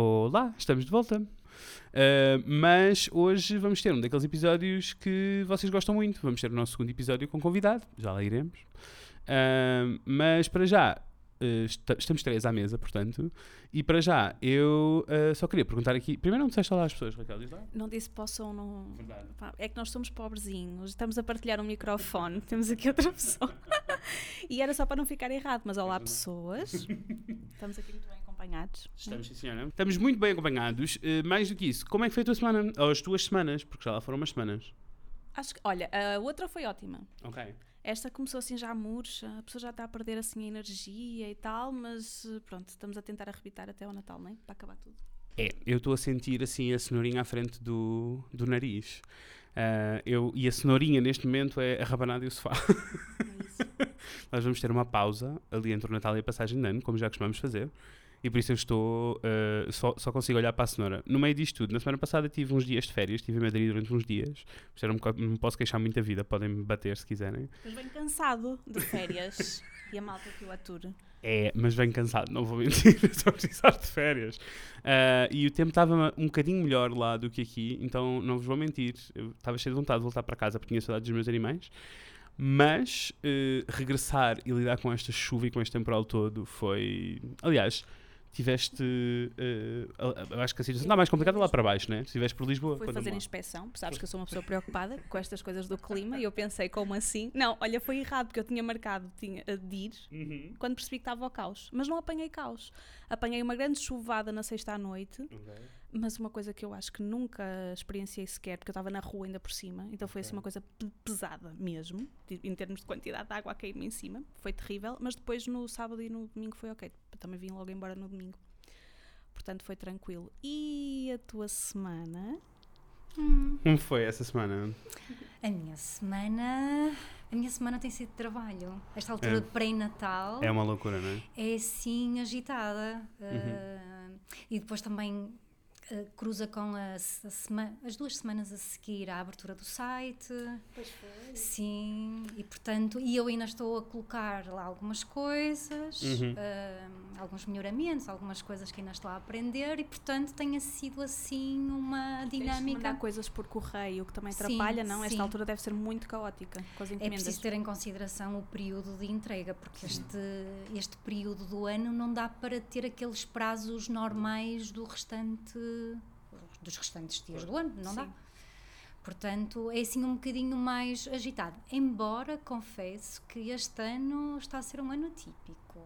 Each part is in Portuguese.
Olá, estamos de volta. Uh, mas hoje vamos ter um daqueles episódios que vocês gostam muito. Vamos ter o nosso segundo episódio com convidado, já lá iremos. Uh, mas para já, uh, estamos três à mesa, portanto, e para já eu só queria perguntar aqui. Primeiro, não disseste olá às pessoas, Raquel? Diz lá. Não disse possam, não. Pá, é que nós somos pobrezinhos, estamos a partilhar um microfone, temos aqui outra pessoa. e era só para não ficar errado, mas olá, pessoas. Estamos aqui muito bem acompanhados. Estamos, sim, senhora. Estamos muito bem acompanhados. Uh, mais do que isso, como é que foi a tua semana? Ou as tuas semanas? Porque já lá foram umas semanas. Acho que, olha, a outra foi ótima. Ok. Esta começou assim já murcha, a pessoa já está a perder assim a energia e tal, mas eh, pronto, estamos a tentar arrebitar até ao Natal, não é? Para acabar tudo. É, eu estou a sentir assim a cenourinha à frente do, do nariz. Uh, eu, e a cenourinha neste momento é a rabanada e o sofá. É Nós vamos ter uma pausa ali entre o Natal e a passagem de ano, como já costumamos fazer e por isso eu estou. Uh, só, só consigo olhar para a cenoura. No meio disto tudo, na semana passada tive uns dias de férias, estive em Madrid durante uns dias. Não me, não me posso queixar muito da vida, podem me bater se quiserem. Mas bem cansado de férias e a malta que o ature. É, mas bem cansado, não vou mentir, estou a precisar de férias. Uh, e o tempo estava um bocadinho melhor lá do que aqui, então não vos vou mentir. Estava cheio de vontade de voltar para casa porque tinha saudade dos meus animais. Mas uh, regressar e lidar com esta chuva e com este temporal todo foi. Aliás, tiveste. Uh, eu acho que a situação está mais complicada lá para baixo, né? Se estiveste por Lisboa. Fui fazer inspeção, sabes que eu sou uma pessoa preocupada com estas coisas do clima e eu pensei, como assim? Não, olha, foi errado porque eu tinha marcado tinha, de ir uhum. quando percebi que estava ao caos. Mas não apanhei caos. Apanhei uma grande chuvada na sexta à noite. Okay mas uma coisa que eu acho que nunca experienciei sequer, porque eu estava na rua ainda por cima, então foi assim uma coisa pesada mesmo, em termos de quantidade de água a cair-me em cima, foi terrível, mas depois no sábado e no domingo foi ok, também vim logo embora no domingo, portanto foi tranquilo. E a tua semana? Hum. Como foi essa semana? A minha semana. A minha semana tem sido de trabalho. Esta altura é. de pré-natal. É uma loucura, não é? É assim agitada. Uhum. Uh, e depois também Uh, cruza com a, a as duas semanas a seguir à abertura do site. Pois foi. Sim, e portanto, e eu ainda estou a colocar lá algumas coisas, uhum. uh, alguns melhoramentos, algumas coisas que ainda estou a aprender e portanto tenha sido assim uma dinâmica. Mandar coisas por correio, que também atrapalha, sim, não? Sim. Esta altura deve ser muito caótica com as é encomendas. É preciso ter em consideração o período de entrega, porque este, este período do ano não dá para ter aqueles prazos normais do restante dos restantes dias do ano, não Sim. dá. Portanto, é assim um bocadinho mais agitado. Embora confesso que este ano está a ser um ano atípico.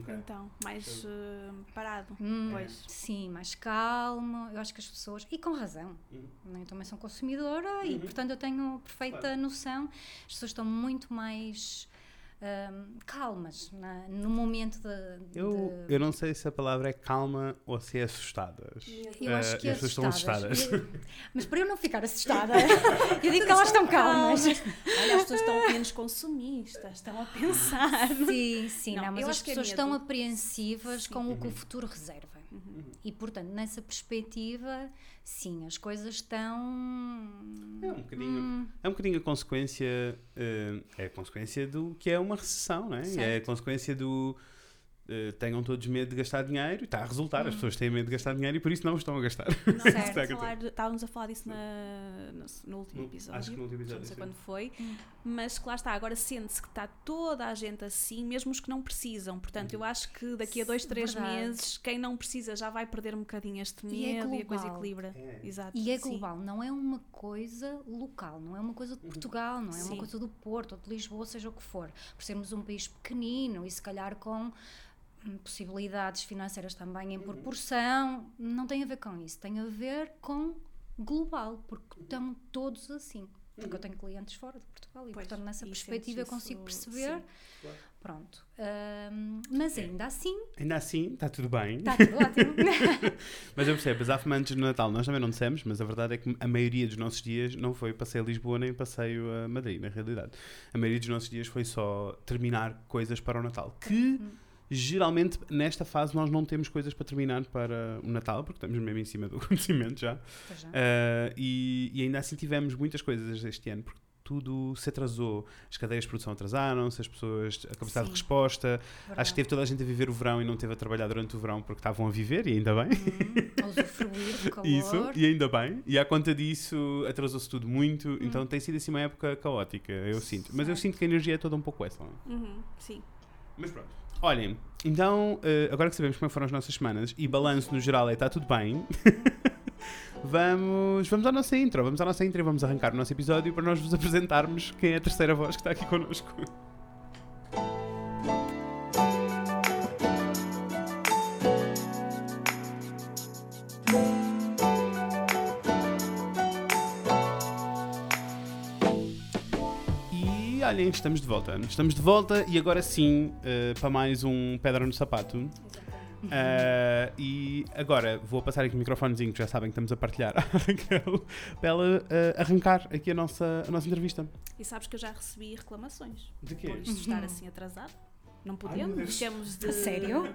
Okay. Então, mais uh, parado. Hum, pois. Sim, mais calmo. Eu acho que as pessoas, e com razão, uhum. eu também sou consumidora uhum. e, portanto, eu tenho perfeita claro. noção. As pessoas estão muito mais um, calmas na, no momento de, eu, de... eu não sei se a palavra é calma ou se é assustadas. Eu acho que uh, é as pessoas estão assustadas. Eu, mas para eu não ficar assustada, eu digo que elas estão calmas. Olha, as pessoas estão menos consumistas, estão a pensar. Sim, sim, não, não mas as é pessoas é estão apreensivas sim. com o que o uhum. futuro reserva. Uhum. E, portanto, nessa perspectiva, sim, as coisas estão. É um bocadinho, hum. é um bocadinho a consequência. Uh, é a consequência do que é uma recessão, não é? Certo. É a consequência do uh, tenham todos medo de gastar dinheiro e está a resultar. Hum. As pessoas têm medo de gastar dinheiro e por isso não estão a gastar. Não, certo. falar, estávamos a falar disso na, no, no, último episódio. Acho que no último episódio. Não sei sim. quando foi. Hum. Mas que lá está, agora sente-se que está toda a gente assim, mesmo os que não precisam. Portanto, eu acho que daqui a dois, três Verdade. meses, quem não precisa já vai perder um bocadinho este medo e, é e a coisa equilibra. É. Exato. E é global, sim. não é uma coisa local, não é uma coisa de Portugal, não é sim. uma coisa do Porto ou de Lisboa, seja o que for. Por sermos um país pequenino e se calhar com possibilidades financeiras também em uhum. proporção, não tem a ver com isso, tem a ver com global, porque estão todos assim. Porque eu uhum. tenho clientes fora de Portugal e, pois, portanto, nessa perspectiva eu consigo perceber. Sim, claro. Pronto. Um, mas ainda assim. Ainda assim, está tudo bem. Está tudo ótimo. mas eu percebo, as antes do Natal nós também não dissemos, mas a verdade é que a maioria dos nossos dias não foi passeio a Lisboa nem passeio a Madrid, na realidade. A maioria dos nossos dias foi só terminar coisas para o Natal. Que. Uhum Geralmente, nesta fase, nós não temos coisas para terminar para o Natal, porque estamos mesmo em cima do acontecimento já. já. Uh, e, e, ainda assim tivemos muitas coisas este ano, porque tudo se atrasou. As cadeias de produção atrasaram-se, as pessoas, a capacidade Sim. de resposta. Acho que teve toda a gente a viver o verão e não teve a trabalhar durante o verão porque estavam a viver, e ainda bem. Hum, a usufruir do calor. Isso, e ainda bem. E à conta disso, atrasou-se tudo muito. Hum. Então tem sido assim uma época caótica, eu sinto. Mas eu sinto que a energia é toda um pouco essa. não é? Uhum, sim. Mas pronto. Olhem, então, eh, agora que sabemos como é foram as nossas semanas e balanço no geral é está tudo bem, vamos, vamos à nossa intro. Vamos à nossa intro e vamos arrancar o nosso episódio para nós vos apresentarmos quem é a terceira voz que está aqui connosco. olhem, estamos de volta. Estamos de volta e agora sim eh, para mais um Pedra no Sapato. Eh, e agora vou passar aqui o microfonezinho que já sabem que estamos a partilhar à Raquel para ela eh, arrancar aqui a nossa, a nossa entrevista. E sabes que eu já recebi reclamações De por isto estar assim atrasado. Não Ai, podemos, Deus. temos de. A sério?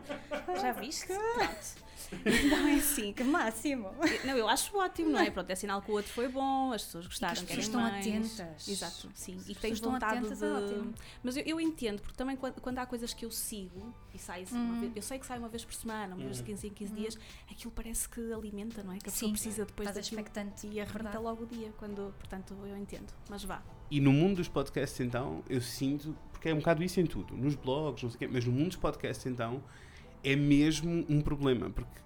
Já viste? Pronto. Então é assim. Que máximo! Não, eu acho ótimo, não é? Pronto, é sinal que o outro foi bom, as pessoas gostaram, as querem pessoas estão mais. atentas. Exato, sim. as e que tens vontade atentas, de. é ótimo. Mas eu, eu entendo, porque também quando, quando há coisas que eu sigo e sai Hum. uma vez, eu sei que sai uma vez por semana, uma vez de 15 em 15 dias, aquilo parece que alimenta, não é? Que a pessoa Sim, precisa depois daquilo expectante. e arrebenta logo o dia, quando, portanto, eu entendo. Mas vá. E no mundo dos podcasts, então, eu sinto, porque é um bocado isso em tudo, nos blogs, não sei o quê, mas no mundo dos podcasts, então, é mesmo um problema, porque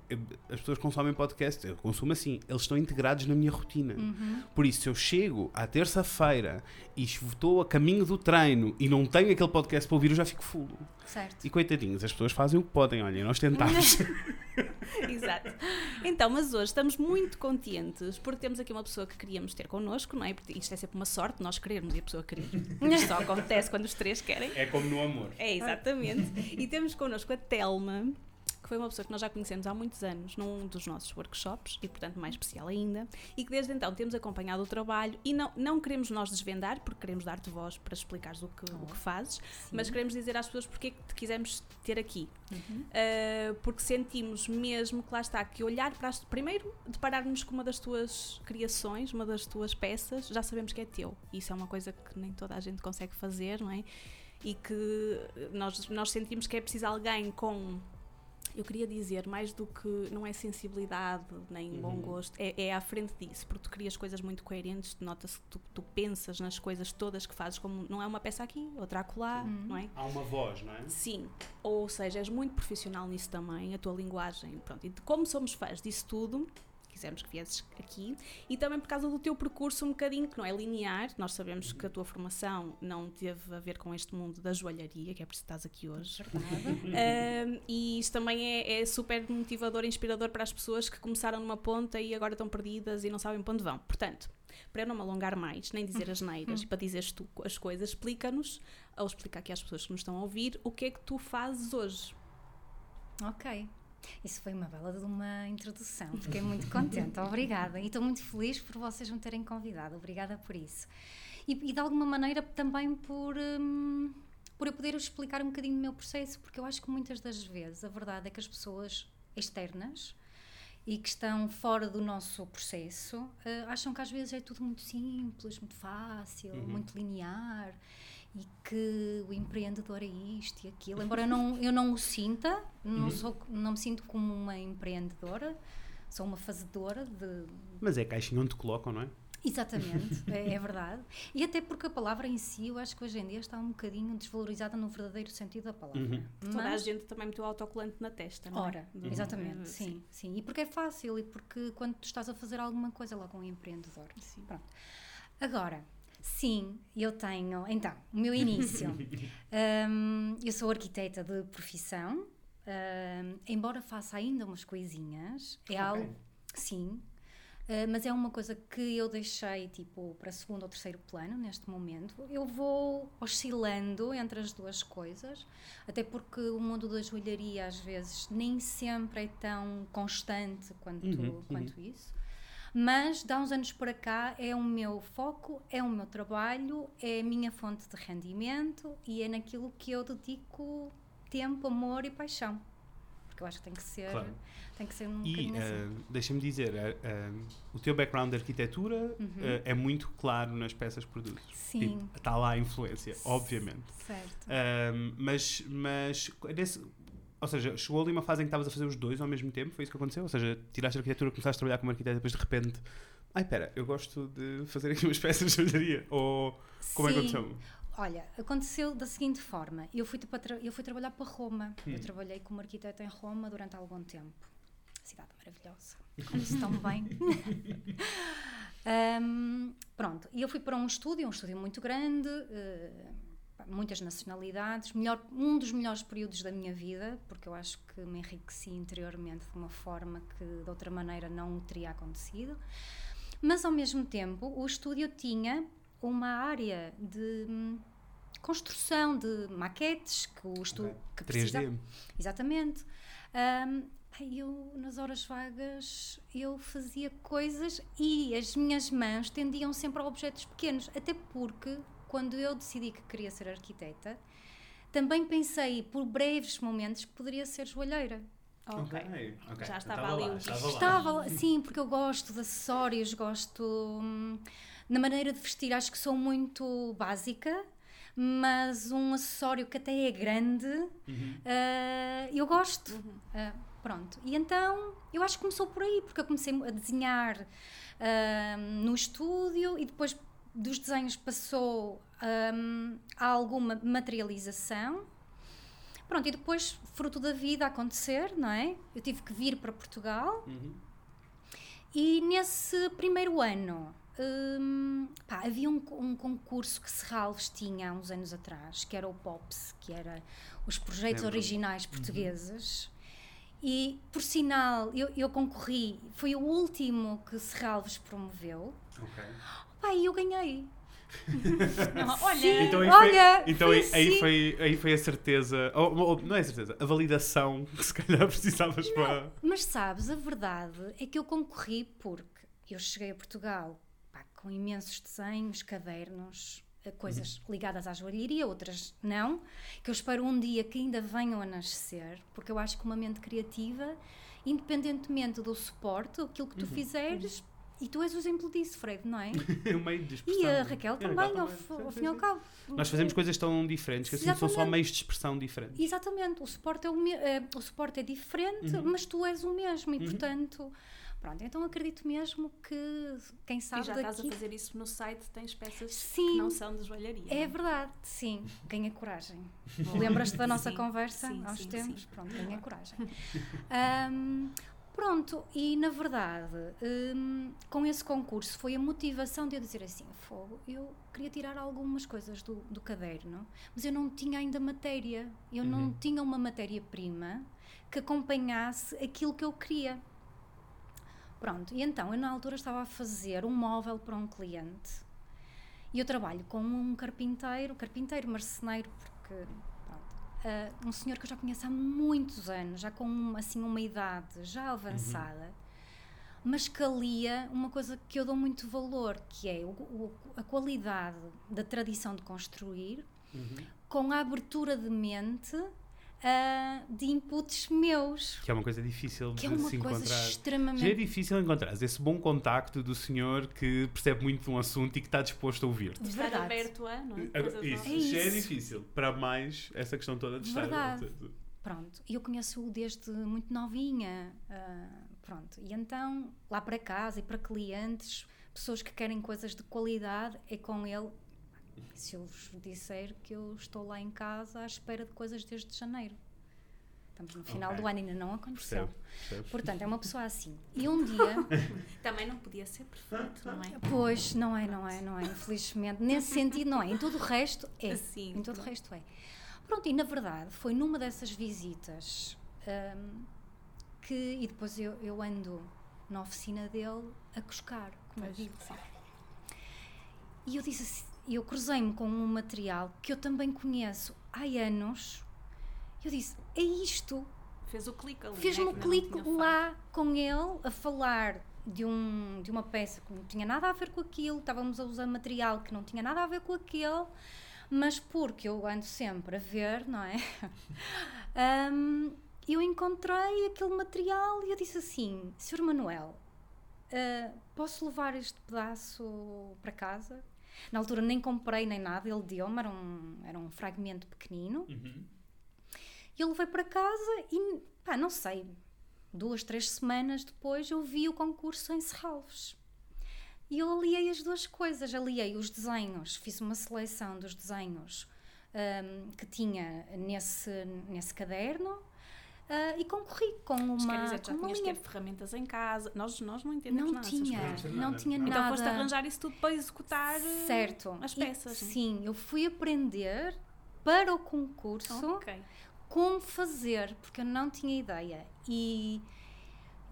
as pessoas consomem podcasts, eu consumo assim, eles estão integrados na minha rotina. Uhum. Por isso, se eu chego à terça-feira e estou a caminho do treino e não tenho aquele podcast para ouvir, eu já fico full. Certo. E coitadinhos, as pessoas fazem o que podem, olhem, nós tentamos. Exato. Então, mas hoje estamos muito contentes porque temos aqui uma pessoa que queríamos ter connosco, não é? Porque isto é sempre uma sorte, nós querermos e a pessoa querer. Isto só acontece quando os três querem. é como no amor. É, exatamente. E temos connosco a Telma, foi uma pessoa que nós já conhecemos há muitos anos num dos nossos workshops, e portanto mais especial ainda, e que desde então temos acompanhado o trabalho e não, não queremos nós desvendar, porque queremos dar-te voz para explicares o que, o que fazes, mas queremos dizer às pessoas porque é que te quisemos ter aqui. Uh, porque sentimos mesmo que lá está, que olhar para as, primeiro deparar-nos com uma das tuas criações, uma das tuas peças, já sabemos que é teu. Isso é uma coisa que nem toda a gente consegue fazer, não é? E que nós, nós sentimos que é preciso alguém com. Eu queria dizer, mais do que não é sensibilidade nem bom gosto, é, é à frente disso, porque tu crias coisas muito coerentes, nota-se que tu, tu pensas nas coisas todas que fazes, como não é uma peça aqui, outra acolá, não é? Há uma voz, não é? Sim, ou seja, és muito profissional nisso também, a tua linguagem, pronto. E de como somos fãs disso tudo, quisemos que viesses aqui, e também por causa do teu percurso um bocadinho, que não é linear, nós sabemos que a tua formação não teve a ver com este mundo da joalharia, que é por isso que estás aqui hoje. Um, e isso também é, é super motivador e inspirador para as pessoas que começaram numa ponta e agora estão perdidas e não sabem para onde vão. Portanto, para eu não me alongar mais, nem dizer as neiras, e para dizeres tu as coisas, explica-nos, ou explica aqui às pessoas que nos estão a ouvir, o que é que tu fazes hoje. Ok. Isso foi uma bela de uma introdução. Fiquei muito contente. Obrigada. E estou muito feliz por vocês me terem convidado. Obrigada por isso. E, e de alguma maneira também por, hum, por eu poder explicar um bocadinho do meu processo, porque eu acho que muitas das vezes a verdade é que as pessoas externas e que estão fora do nosso processo eh, acham que às vezes é tudo muito simples, muito fácil, muito linear e que o empreendedor é isto e aquilo. Embora eu não, eu não o sinta, não, sou, não me sinto como uma empreendedora, sou uma fazedora de. Mas é a caixinha onde te colocam, não é? Exatamente, é, é verdade. E até porque a palavra em si, eu acho que hoje em dia está um bocadinho desvalorizada no verdadeiro sentido da palavra. Toda a Mas- gente também meteu autocolante na testa, não é? Ora, Do- exatamente, uh, sim, sim. E porque é fácil e porque quando tu estás a fazer alguma coisa, logo um empreendedor. Sim. Pronto. Agora, sim, eu tenho. Então, o meu início. Hum, eu sou arquiteta de profissão, hum, embora faça ainda umas coisinhas, é algo. Sim. Uh, mas é uma coisa que eu deixei tipo para segundo ou terceiro plano neste momento. Eu vou oscilando entre as duas coisas, até porque o mundo da joalharia às vezes nem sempre é tão constante quanto, Uhum, quanto isso. Mas, de há uns anos para cá, é o meu foco, é o meu trabalho, é a minha fonte de rendimento e é naquilo que eu dedico tempo, amor e paixão. Porque eu acho que tem que ser, Claro. tem que ser um E assim. uh, deixa-me dizer, uh, um, o teu background de arquitetura Uhum. uh, é muito claro nas peças que produzes. Sim. Está lá a influência, obviamente. Certo. Mas, mas nesse- ou seja, chegou ali uma fase em que estavas a fazer os dois ao mesmo tempo, foi isso que aconteceu? Ou seja, tiraste a arquitetura, começaste a trabalhar como arquiteta, depois de repente, ai, espera, eu gosto de fazer aqui umas peças de joalharia. Ou como é que Sim. aconteceu? Olha, aconteceu da seguinte forma: eu fui, para tra- eu fui trabalhar para Roma. Hum. Eu trabalhei como arquiteta em Roma durante algum tempo. Cidade maravilhosa. Conheço tão bem. Ahm, pronto, e eu fui para um estúdio, um estúdio muito grande, pá, muitas nacionalidades, melhor, um dos melhores períodos da minha vida, porque eu acho que me enriqueci interiormente de uma forma que de outra maneira não teria acontecido. Mas ao mesmo tempo, o estúdio tinha uma área de hum, construção de maquetes que o estúdio Ok. que precisa 3D. Exatamente. Ai, eu, nas horas vagas, eu fazia coisas e as minhas mãos tendiam sempre a objetos pequenos. Até porque, quando eu decidi que queria ser arquiteta, também pensei, por breves momentos, que poderia ser joalheira. Ok. ok. Já estava Estava ali lá, estava. Estava lá, sim, porque eu gosto de acessórios, gosto. hum, na maneira de vestir, acho que sou muito básica, mas um acessório que até é grande, Uhum. ah, eu gosto. Ah, pronto. E então, eu acho que começou por aí, porque eu comecei a desenhar ah, no estúdio e depois dos desenhos passou hum, a alguma materialização. Pronto, e depois, fruto da vida acontecer, não é? Eu tive que vir para Portugal Uhum. e nesse primeiro ano hum, pá, havia um, um concurso que Serralves tinha há uns anos atrás, que era o POPS, que era os projetos originais portugueses. E, por sinal, eu, eu concorri, foi o último que Serralves promoveu. Ok. Pá, e eu ganhei. Olha, Sim. Então, aí, Olha, foi, então foi aí, aí foi, aí foi a certeza, ou, ou- não é a certeza, a validação que se calhar precisavas para. Mas sabes, a verdade é que eu concorri porque eu cheguei a Portugal pá, com imensos desenhos, cadernos, eh, coisas ligadas à joalheria, outras não, que eu espero um dia que ainda venham a nascer, porque eu acho que uma mente criativa, independentemente do suporte, aquilo que tu fizeres, e tu és o exemplo disso, Fred, não é? o meio de expressão. E a Raquel E a também, ao, também. f- Sim, ao sim, fim e ao cabo. Nós fazemos coisas tão diferentes que assim são só meios de expressão diferentes. Exatamente, o suporte é, o me- eh, o suporte é diferente, Uhum. mas tu és o mesmo e portanto, pronto, então acredito mesmo que quem e sabe já estás daqui a fazer isso no site, tens peças Sim. que não são de joalharia. é é? verdade, sim, ganha coragem. Lembras-te da nossa Sim, conversa sim, aos sim, tempos? sim. Pronto, ganha coragem. Ahm, pronto, e na verdade, hum, com esse concurso foi a motivação de eu dizer assim: fogo, eu queria tirar algumas coisas do, do caderno, mas eu não tinha ainda matéria, eu não Uhum. tinha uma matéria-prima que acompanhasse aquilo que eu queria. Pronto, e então eu na altura estava a fazer um móvel para um cliente e eu trabalho com um carpinteiro, carpinteiro marceneiro, porque ah, um senhor que eu já conheço há muitos anos, já com um, assim uma idade já avançada, mas que alia uma coisa que eu dou muito valor, que é o- o- a qualidade da tradição de construir com a abertura de mente ah, de inputs meus, Que é uma coisa difícil que é de uma se coisa encontrar. Já é extremamente difícil encontrar esse bom contacto do senhor que percebe muito de um assunto e que está disposto a ouvir. De estar Verdade. aberto a, não é? Coisas Isso, novas. já é isso. difícil. Para mais, essa questão toda de estar. Verdade. Pronto, e eu conheço-o desde muito novinha. ah, pronto, e então, lá para casa e para clientes, pessoas que querem coisas de qualidade, é com ele. Se eu vos disser que eu estou lá em casa à espera de coisas desde janeiro. Estamos no final Ok. do ano e ainda não aconteceu. Percebo, percebo. Portanto, é uma pessoa assim. E um dia, Também não podia ser perfeito, não é? pois, não é, não é, não é, infelizmente. Nesse sentido, não é. Em todo o resto, é. Assim, Em todo o resto é. Pronto, e na verdade foi numa dessas visitas hum, que. E depois eu, eu ando na oficina dele a cuscar, como eu Pois. digo. E eu disse assim, eu cruzei-me com um material que eu também conheço há anos. Eu disse: é isto. Fez o clique ali. Fez-me né, um não clique tinha feito. lá com ele a falar de, um, de uma peça que não tinha nada a ver com aquilo, estávamos a usar material que não tinha nada a ver com aquele, mas porque eu ando sempre a ver, não é? Hum, eu encontrei aquele material e eu disse assim: Sr. Manuel, uh, posso levar este pedaço para casa? Na altura nem comprei nem nada, ele deu-me, era um, era um fragmento pequenino. Uhum. E eu levei para casa e, pá, não sei, duas, três semanas depois eu vi o concurso em Serralves. E eu aliei as duas coisas, aliei os desenhos, fiz uma seleção dos desenhos um, que tinha nesse, nesse caderno Uh, e concorri com uma. Mas quer dizer, já tinhas linha. ter ferramentas em casa. Nós, nós não entendemos não nada. Tinha, não tinha então nada. Então foste arranjar isso tudo para executar certo. as peças. E, sim, eu fui aprender para o concurso okay. como fazer, porque eu não tinha ideia. E,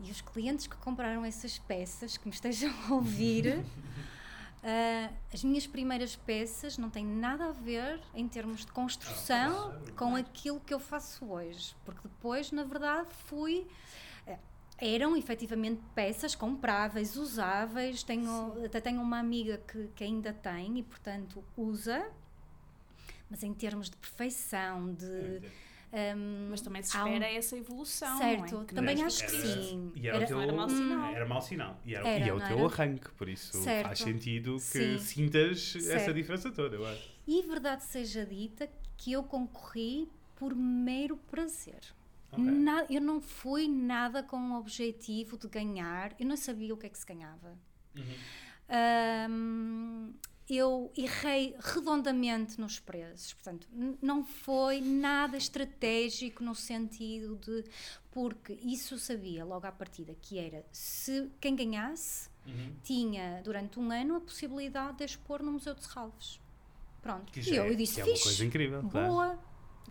e os clientes que compraram essas peças, que me estejam a ouvir. Uh, as minhas primeiras peças não têm nada a ver em termos de construção ah, com aquilo que eu faço hoje, porque depois, na verdade, fui. Uh, eram efetivamente peças compráveis, usáveis. Tenho, até tenho uma amiga que, que ainda tem e, portanto, usa, mas em termos de perfeição, de um, Mas também se espera um... essa evolução. Certo, é? também acho que era, sim. E era, era, o teu, era mau sinal. Era mau sinal. E, era, era, e é o teu arranque, por isso certo. faz sentido que sim. sintas certo. essa diferença toda, eu acho. E verdade seja dita que eu concorri por mero prazer. Okay. Na, eu não fui nada com o objetivo de ganhar, eu não sabia o que é que se ganhava. Uhum. Um, eu errei redondamente nos preços. Portanto, não foi nada estratégico no sentido de. Porque isso sabia logo à partida que era se quem ganhasse uhum. tinha durante um ano a possibilidade de expor no Museu de Serralves. Pronto. Que e eu, é, eu disse: é uma coisa incrível. Boa. Claro.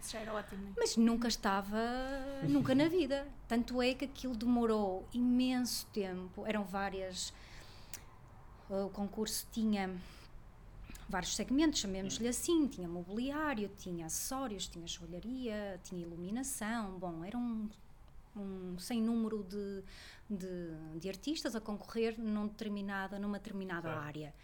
Isso já era ótimo. Mas nunca estava, nunca na vida. Tanto é que aquilo demorou imenso tempo. Eram várias. O concurso tinha vários segmentos, chamemos-lhe assim, tinha mobiliário, tinha acessórios, tinha joalharia, tinha iluminação, bom, era um, um sem número de, de, de, artistas a concorrer num determinada, numa determinada claro. área.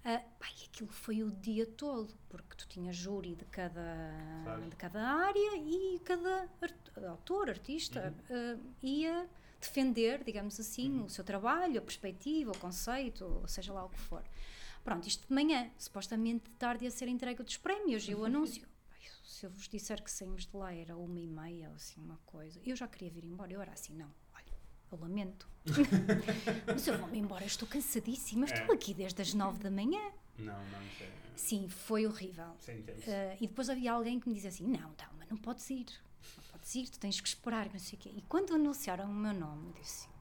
Uh, pai, aquilo foi o dia todo, porque tu tinhas júri de cada, claro. de cada área e cada art, autor, artista uhum. uh, ia defender, digamos assim, uhum. o seu trabalho, a perspectiva, o conceito, seja lá o que for. Pronto, isto de manhã, supostamente de tarde ia ser entrega dos prémios e o anúncio. Se eu vos disser que saímos de lá era uma e meia ou assim, uma coisa, eu já queria vir embora. Eu era assim, não, olha, eu lamento. Mas eu vou-me embora, estou cansadíssima, é. estou aqui desde as nove da manhã. Não, não, é... Sim, foi horrível. Uh, e depois havia alguém que me dizia assim: não, Dalma, não podes ir. Não podes ir, tu tens que esperar, não sei o quê. E quando anunciaram o meu nome, eu disse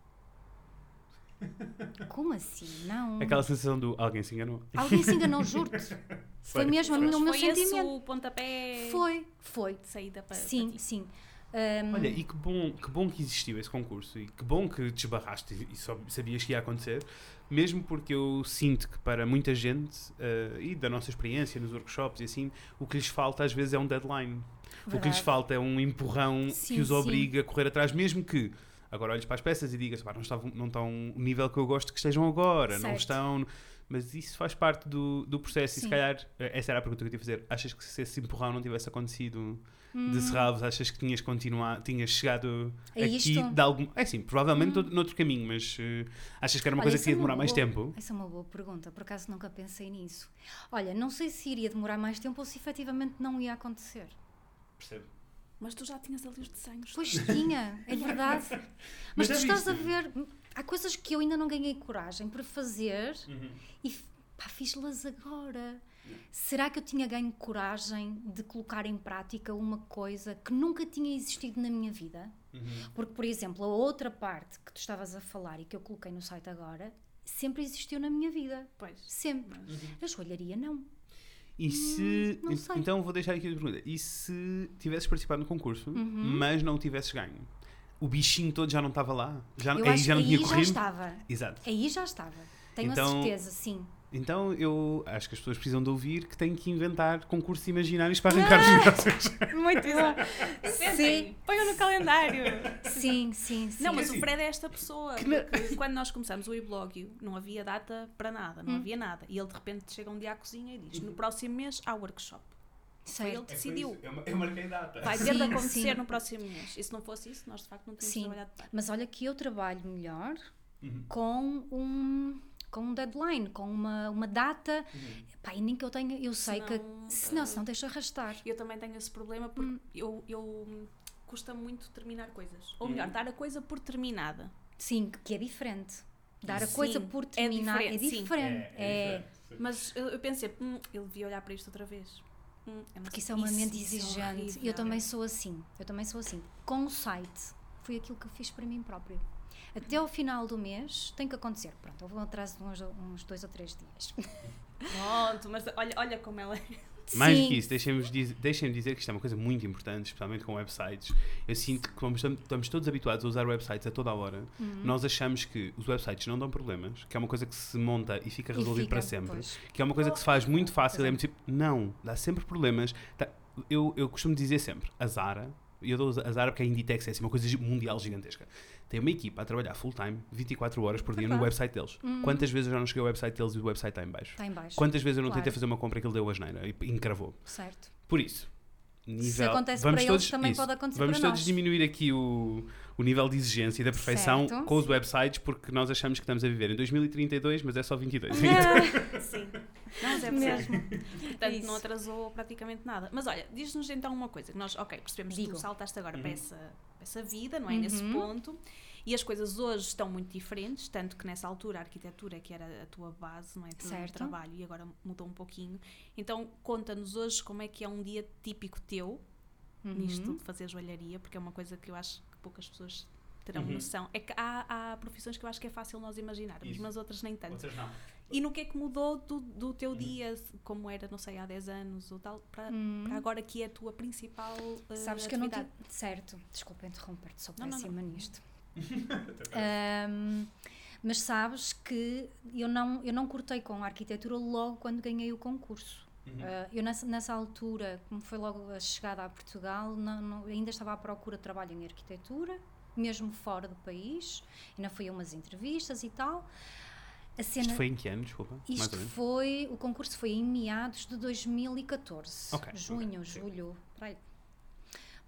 como assim? Não. Aquela sensação do alguém se enganou. Alguém se enganou, juro-te. Foi, foi mesmo foi. o meu foi sentimento. o pontapé. Foi, foi. De saída para. Sim, para sim. Um... Olha, e que bom, que bom que existiu esse concurso e que bom que desbarraste e só sabias que ia acontecer, mesmo porque eu sinto que para muita gente uh, e da nossa experiência nos workshops e assim, o que lhes falta às vezes é um deadline. Verdade. O que lhes falta é um empurrão sim, que os obriga sim. a correr atrás, mesmo que Agora olhes para as peças e digas, não, estão, não estão o nível que eu gosto que estejam agora, certo. não estão. Mas isso faz parte do, do processo Sim. e se calhar, eh, essa era a pergunta que eu ia fazer. Achas que se esse empurrão não tivesse acontecido hum. de Serralves, achas que tinhas continuado, tinhas chegado é aqui isto? de algum. É sim, provavelmente hum. noutro caminho, mas uh, achas que era uma Olha, coisa que ia é demorar mais boa, tempo? Essa é uma boa pergunta, por acaso nunca pensei nisso. Olha, não sei se iria demorar mais tempo ou se efetivamente não ia acontecer. Percebo. Mas tu já tinhas ali os desenhos. Pois tinha, é verdade. Mas, Mas tu estás a ver, há coisas que eu ainda não ganhei coragem para fazer uhum. e pá, fiz-las agora. Será que eu tinha ganho coragem de colocar em prática uma coisa que nunca tinha existido na minha vida? Uhum. Porque, por exemplo, a outra parte que tu estavas a falar e que eu coloquei no site agora sempre existiu na minha vida. Pois. Sempre. Uhum. A joalharia não. E se. Hum, então vou deixar aqui a pergunta. E se tivesses participado no concurso, uhum. mas não tivesses ganho? O bichinho todo já não estava lá? Já, Eu aí já não aí tinha já corrido? estava. Exato. Aí já estava. Tenho então, a certeza, sim. Então eu acho que as pessoas precisam de ouvir que têm que inventar concursos imaginários para arrancar ah, os negócios. Muito bom. Sim. Ponham no calendário. Sim, sim, sim. Não, mas o Fred é esta pessoa. Quando nós começamos o e-blog, não havia data para nada, não hum. havia nada. E ele de repente chega um dia à cozinha e diz: No próximo mês há workshop. Foi ele que decidiu. Eu, eu marquei data. Vai ter de acontecer sim. no próximo mês. E se não fosse isso, nós de facto não tínhamos Sim. trabalhado tanto. Mas olha que eu trabalho melhor Uhum. com um com um deadline, com uma, uma data. Uhum. Pá, e nem que eu tenha, eu sei Senão, que senão, eh, senão deixa arrastar. Eu também tenho esse problema porque Hum. eu, eu custa muito terminar coisas. Ou Uhum. melhor, dar a coisa por terminada. Sim, que é diferente. Dar a Sim, coisa por é terminar é diferente, sim. diferente. É, Mas eu, eu pensei, hum, ele devia olhar para isto outra vez. Hum, porque isso é uma mente isso é exigente. eu também sou assim. Eu também sou assim. Com o site, foi aquilo que eu fiz para mim próprio. Até ao final do mês tem que acontecer. Pronto, houve um atraso de uns, uns dois ou três dias. Pronto, mas olha, olha como ela é. Mais do Sim. que isso, deixem-me dizer, deixem dizer que isto é uma coisa muito importante, especialmente com websites. Eu sinto que como estamos, estamos todos habituados a usar websites a toda a hora, Uhum. nós achamos que os websites não dão problemas, que é uma coisa que se monta e fica E resolvido fica, para sempre, pois. que é uma coisa que se faz muito fácil, é. muito tipo, não, dá sempre problemas. Tá- eu, eu costumo dizer sempre, a Zara, e eu dou a Zara porque a Inditex é assim, uma coisa mundial gigantesca. Tem uma equipa a trabalhar full time, 24 horas por dia no website deles. Quantas vezes eu já não cheguei ao website deles e o website está em baixo? Está em baixo. Quantas vezes eu não Claro. tentei fazer uma compra que ele deu a geneira e encravou? Certo. Por isso, nível, acontece vamos para eles, todos, também isso, pode acontecer Vamos todos nós. diminuir aqui o, o nível de exigência e da perfeição Certo. com os websites porque nós achamos que estamos a viver em 2032, mas é só 22. Sim. Não, mas é Mesmo. Portanto, Isso. não atrasou praticamente nada. Mas olha, diz-nos então uma coisa: que nós, ok, percebemos que Digo. tu saltaste agora Uhum. para, essa, para essa vida, não é? Nesse Uhum. ponto. E as coisas hoje estão muito diferentes, tanto que nessa altura a arquitetura, que era a tua base, não é? Do Certo. trabalho, e agora mudou um pouquinho. Então, conta-nos hoje como é que é um dia típico teu, Uhum. nisto de fazer joalharia, porque é uma coisa que eu acho que poucas pessoas terão Uhum. noção. É que há, há profissões que eu acho que é fácil nós imaginarmos, Isso. mas outras nem tanto. Outras não. E no que é que mudou do, do teu dia, como era, não sei, há 10 anos ou tal, para, Hum. para agora que é a tua principal uh, Sabes que eu não atividade? tive. Certo, desculpa interromper-te, sou péssima nisto. Ahm, mas sabes que eu não, eu não cortei com a arquitetura logo quando ganhei o concurso. Uhum. Ah, eu nessa, nessa altura, como foi logo a chegada a Portugal, não- não- ainda estava à procura de trabalho em arquitetura, mesmo fora do país. Ainda fui a umas entrevistas e tal. A cena, Isto foi em que ano, desculpa? Mais isto ou menos. foi, o concurso foi em meados de 2014. Ok, junho, ok, sim. julho, por aí.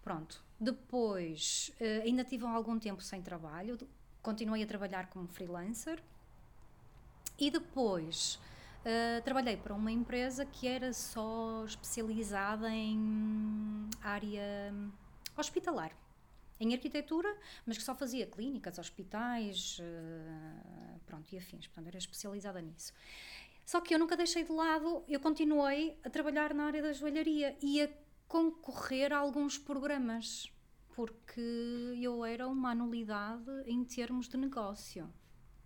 Pronto. Depois, eh, ainda tive algum tempo sem trabalho, continuei a trabalhar como freelancer e depois eh, trabalhei para uma empresa que era só especializada em área hospitalar. Em arquitetura, mas que só fazia clínicas, hospitais, eh, pronto, e afins. Portanto, era especializada nisso. Só que eu nunca deixei de lado, eu continuei a trabalhar na área da joalharia e a concorrer a alguns programas, porque eu era uma nulidade em termos de negócio.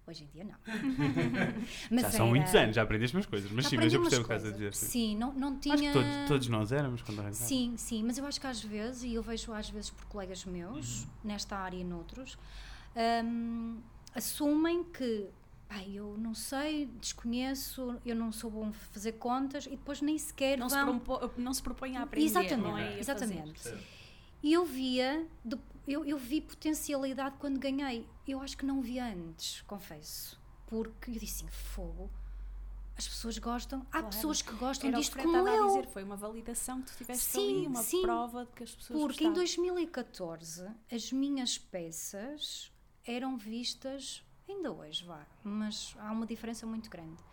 Hoje em dia não. Mas Já são era- muitos anos, já aprendeste umas coisas, mas sim, mas eu percebo o que estás a dizer. Sim. Sim, não, não tinha... Acho que todos, todos nós éramos quando arrancámos. Sim, sim, mas eu acho que às vezes, e eu vejo às vezes por colegas meus, Uhum. nesta área e noutros, hum, assumem que pai, eu não sei, desconheço, eu não sou bom fazer contas e depois nem sequer Não, se vão. propô- não se propõe a aprender, Exatamente, não é? E a exatamente. E eu via, de- eu, eu vi potencialidade quando ganhei. Eu acho que não via antes, confesso. Porque eu disse assim, fogo. As pessoas gostam. Há Claro. pessoas que gostam Era o que disto Fred como estava a eu. dizer, foi uma validação que tu tiveste Sim, ali, uma sim. prova de que as pessoas Porque em gostavam. 2014 as minhas peças eram vistas, ainda hoje vá, mas há uma diferença muito grande.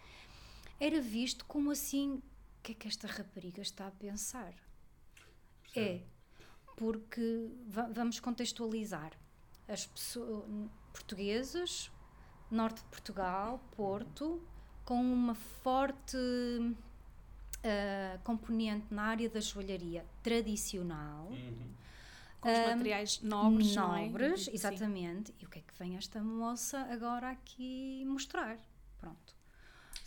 Era visto como assim, o que é que esta rapariga está a pensar? É, porque va- vamos contextualizar. As pessoas portuguesas, norte de Portugal, Porto, com uma forte ah, componente na área da joalharia tradicional, Com os Ahm, materiais nobres, não é? nobres, Sim. exatamente. E o que é que vem esta moça agora aqui mostrar? Pronto.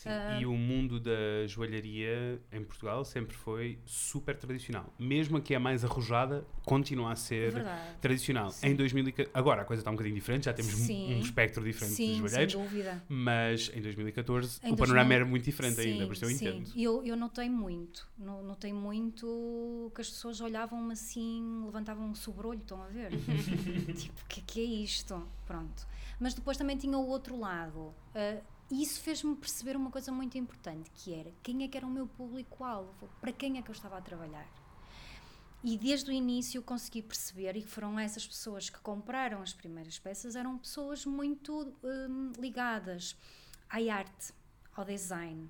Sim, E o mundo da joalharia em Portugal sempre foi super tradicional. Mesmo a que é mais arrojada, continua a ser Verdade. tradicional. Sim. Em 2000, e ca- agora a coisa está um bocadinho diferente, já temos um- Sim. um espectro diferente de Sim, sem joalheiros, dúvida. mas em 2014 Em o panorama 2000 era muito diferente ainda, por isso eu entendo. Eu, eu notei muito. No- Notei muito que as pessoas olhavam-me assim, levantavam um sobrolho, estão a ver? tipo, o que é que é isto? pronto. Mas depois também tinha o outro lado. Uh, e isso fez-me perceber uma coisa muito importante, que era quem é que era o meu público-alvo, para quem é que eu estava a trabalhar. E desde o início consegui perceber, e foram essas pessoas que compraram as primeiras peças, eram pessoas muito um, ligadas à arte, ao design.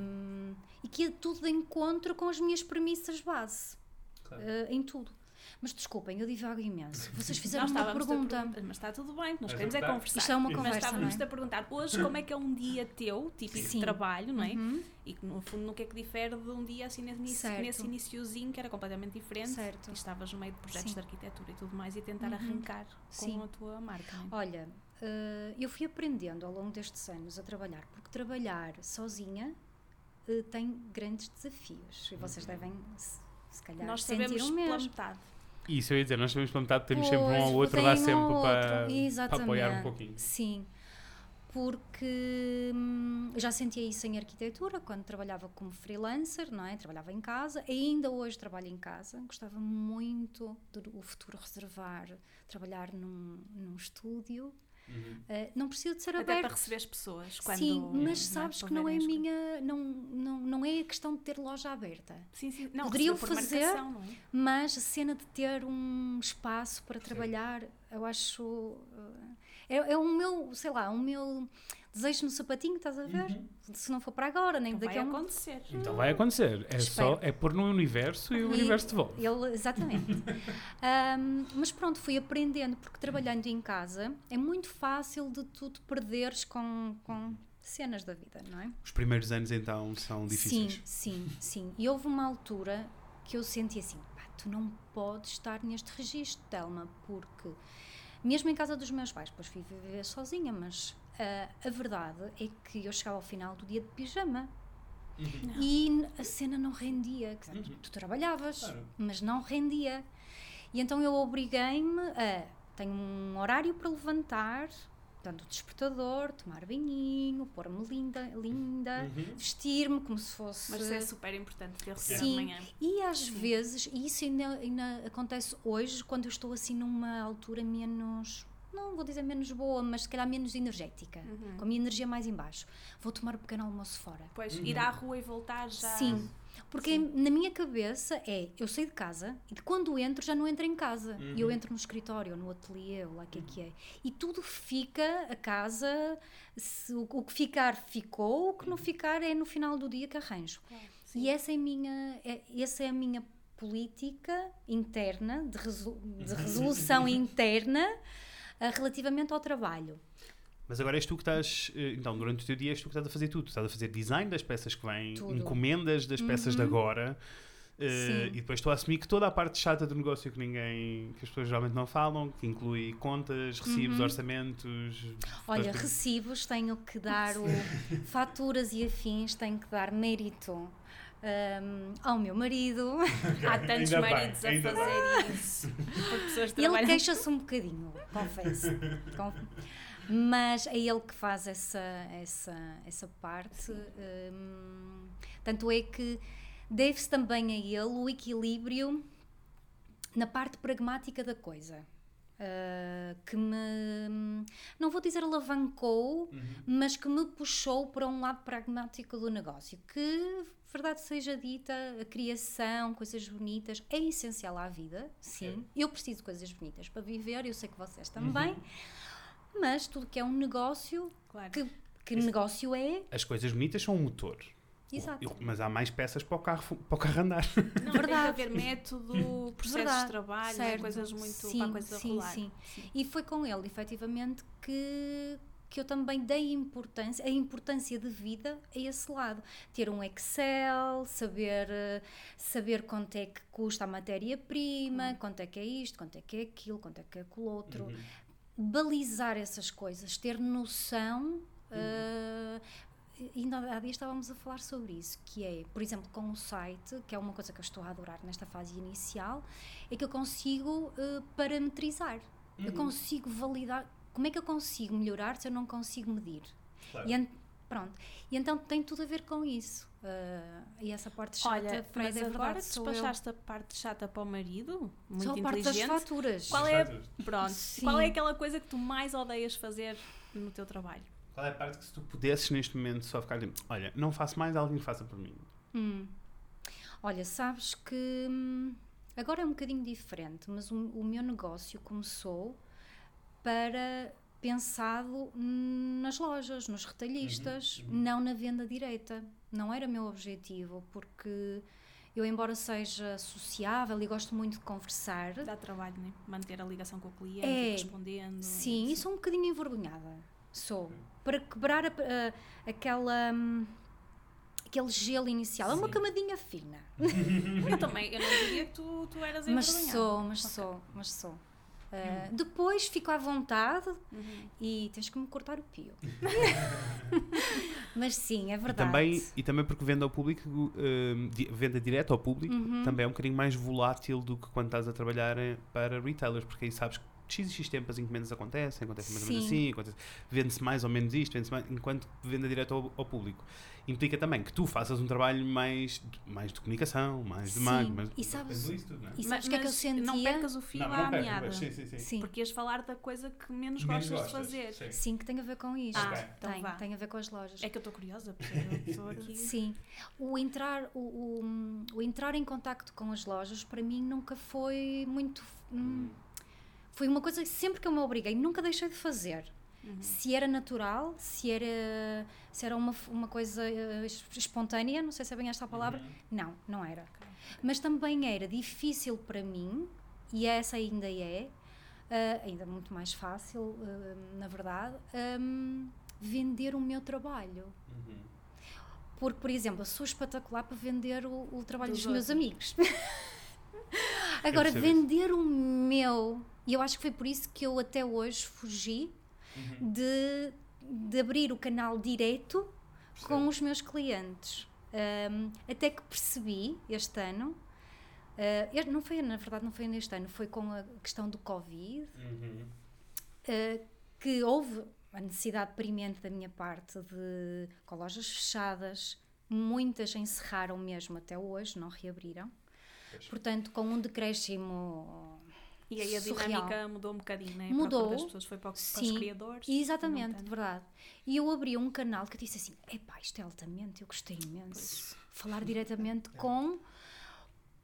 Um, e que ia tudo de encontro com as minhas premissas base, claro. uh, em tudo. Mas desculpem, eu divago imenso. Vocês fizeram uma pergunta. Mas está tudo bem, nós queremos é conversar. Isto é uma conversa. Mas estávamos é? a perguntar hoje como é que é um dia teu, típico Sim. de trabalho, não é? Uhum. E que no fundo no que é que difere de um dia assim nesse, nesse iniciozinho que era completamente diferente. Certo. E estavas no meio de projetos Sim. de arquitetura e tudo mais e tentar uhum. arrancar com Sim. a tua marca. É? Olha, uh, eu fui aprendendo ao longo destes anos a trabalhar, porque trabalhar sozinha uh, tem grandes desafios e vocês uhum. devem se calhar Nós sabemos o mesmo. pela metade. Isso eu ia dizer, nós sabemos pela metade, temos pois, sempre um ao outro lá sempre um para, para, apoiar um pouquinho. Sim, porque hum, já sentia isso em arquitetura quando trabalhava como freelancer, não é? Trabalhava em casa, ainda hoje trabalho em casa. Gostava muito do futuro reservar, trabalhar num, num estúdio Uhum. Uh, não precisa de ser Até aberto. para receber as pessoas. Quando, sim, mas sabes que não é minha. Não, não, não é a questão de ter loja aberta. Sim, sim. Não, Poderiam fazer, é? mas a cena de ter um espaço para trabalhar, eu acho. Uh, é, é o meu, sei lá, o meu desejo no sapatinho, estás a ver? Uhum. Se não for para agora, nem então daqui a um... acontecer. Então vai acontecer. É Espero. só é pôr no universo e, e o universo devolve. Ele, exatamente. um, mas pronto, fui aprendendo, porque trabalhando em casa é muito fácil de tu te perderes com, com cenas da vida, não é? Os primeiros anos então são difíceis. Sim, sim, sim. E houve uma altura que eu senti assim, pá, tu não podes estar neste registro, Telma, porque mesmo em casa dos meus pais, depois fui viver sozinha, mas Uh, a verdade é que eu chegava ao final do dia de pijama. Uhum. E a cena não rendia. Uhum. Tu trabalhavas, claro. mas não rendia. E então eu obriguei-me a. Tenho um horário para levantar, portanto, o despertador, tomar banhinho, pôr-me linda, linda uhum. vestir-me como se fosse. Mas isso é super importante ter Sim. de manhã. E às Sim. vezes, e isso ainda, ainda acontece hoje, quando eu estou assim numa altura menos não vou dizer menos boa, mas se calhar menos energética, uhum. com a minha energia mais embaixo. Vou tomar um pequeno almoço fora. Pois, uhum. ir à rua e voltar já. Sim. Porque Sim. na minha cabeça é, eu saio de casa e quando entro já não entro em casa. Uhum. Eu entro no escritório, no ateliê, ou lá o que é que é. E tudo fica, a casa, se, o, o, que ficar ficou, o que não ficar é no final do dia que arranjo. Claro. E essa é a minha, é, essa é a minha política interna, de, resolu de resolução interna, relativamente ao trabalho. Mas agora és tu que estás, eh, então, durante o teu dia és tu que estás a fazer tudo. Tu estás a fazer design das peças que vêm, tudo. encomendas das peças uhum. de agora. Uh, e depois estou a assumir que toda a parte chata do negócio que ninguém, que as pessoas geralmente não falam, que inclui contas, recibos, uhum. orçamentos. Olha, recibos tenho que dar o faturas e afins, tenho que dar mérito um, ao meu marido. Há tantos maridos bem, a fazer bem. isso. Ele queixa-se um bocadinho, confesso. Mas é ele que faz essa, essa, essa parte. Um, tanto é que deve-se também a ele o equilíbrio na parte pragmática da coisa. Uh, que me, não vou dizer alavancou, uhum. mas que me puxou para um lado pragmático do negócio, que verdade seja dita, a criação, coisas bonitas, é essencial à vida, sim. É. Eu preciso de coisas bonitas para viver, eu sei que vocês também. Uhum. Mas tudo que é um negócio, claro. que, que negócio é. As coisas bonitas são um motor. Exato. Eu, mas há mais peças para o carro, para o carro andar. Não, Verdade. tem que haver método, processos Verdade. de trabalho, é? coisas muito sim, para a coisa sim, rolar. Sim. sim. E foi com ele, efetivamente, que, que eu também dei importância, a importância de vida a esse lado. Ter um Excel, saber, saber quanto é que custa a matéria-prima, uhum. quanto é que é isto, quanto é que é aquilo, quanto é que é aquilo outro. Uhum. Balizar essas coisas, ter noção. Uhum. Uh, ainda há dias estávamos a falar sobre isso, que é, por exemplo, com o site, que é uma coisa que eu estou a adorar nesta fase inicial, é que eu consigo uh, parametrizar. Eu uhum. consigo validar como é que eu consigo melhorar se eu não consigo medir? Claro. E, Pronto. E então tem tudo a ver com isso. Uh, e essa parte chata, Olha, mas é agora verdade, sou eu. despachaste a parte chata para o marido, muito Só a parte das inteligente. faturas. Qual é, pronto, Sim. qual é aquela coisa que tu mais odeias fazer no teu trabalho? Qual é a parte que se tu pudesses neste momento só ficar tipo, olha, não faço mais, alguém faça por mim? Hum. Olha, sabes que hum, agora é um bocadinho diferente, mas o, o meu negócio começou para pensado nas lojas, nos retalhistas, não na venda direta. Não era meu objetivo, porque eu, embora seja sociável e gosto muito de conversar, Dá trabalho, né? Manter a ligação com o cliente, É, respondendo. sim, e sou um bocadinho envergonhada. Sou. Para quebrar a- a- aquela. hum, aquele gelo inicial. É uma Sim. camadinha fina. Eu também, eu não diria que tu, tu eras Mas envergonhada. sou, mas sou, mas sou. Uh, Depois fico à vontade Uhum. e tens que me cortar o pio. mas sim, é E verdade. também, e também porque venda ao público, hum, di- venda direta ao público, Uhum. também é um bocadinho mais volátil do que quando estás a trabalhar em- para retailers, porque aí sabes que X e X tempo as encomendas acontecem, acontecem mais ou menos Sim. assim, acontece- vende-se mais ou menos isto, vende-se mais, enquanto venda direto ao, ao público. Implica também que tu faças um trabalho mais, de- mais de comunicação, mais de marketing, mais E sabes- isso tudo, não é? E sabes o que é que eu sentia? Não percas o fio à meada. sim, sim, sim. Sim. Porque ias falar da coisa que menos, Menos gostas, gostas, de fazer. sim. Sim, que tem a ver com isto. Ah, Ok. então tem, vá. tem a ver com as lojas. É que eu estou curiosa, porque eu estou aqui. Sim, o entrar, o, o, o entrar em contacto com as lojas para mim nunca foi muito. hum, foi uma coisa que sempre que eu me obriguei, nunca deixei de fazer. Uhum. Se era natural, se era, se era uma, uma coisa eh, es- espontânea, não sei se é bem esta a palavra, não, não era. Mas também era difícil para mim, e essa ainda é, eh, ainda muito mais fácil, eh, na verdade, hum, vender o meu trabalho. Uhum. Porque, por exemplo, eu sou espetacular para vender o, o trabalho Dos dos, meus amigos. Agora, vender o meu, e eu acho que foi por isso que eu até hoje fugi Uhum. de, de abrir o canal direto com Percebo. os meus clientes. Um, até que percebi este ano, uh, não foi, na verdade, não foi neste ano, foi com a questão do Covid, Uhum. uh, que houve a necessidade premente da minha parte de, com lojas fechadas, muitas encerraram mesmo até hoje, não reabriram. Pois. Portanto, com um decréscimo E aí a surreal. dinâmica mudou um bocadinho, né? Mudou. A procura das pessoas foi para, para os criadores. Exatamente, verdade. E eu abri um canal que eu disse assim: epá, isto é altamente, eu gostei imenso. Falar diretamente com.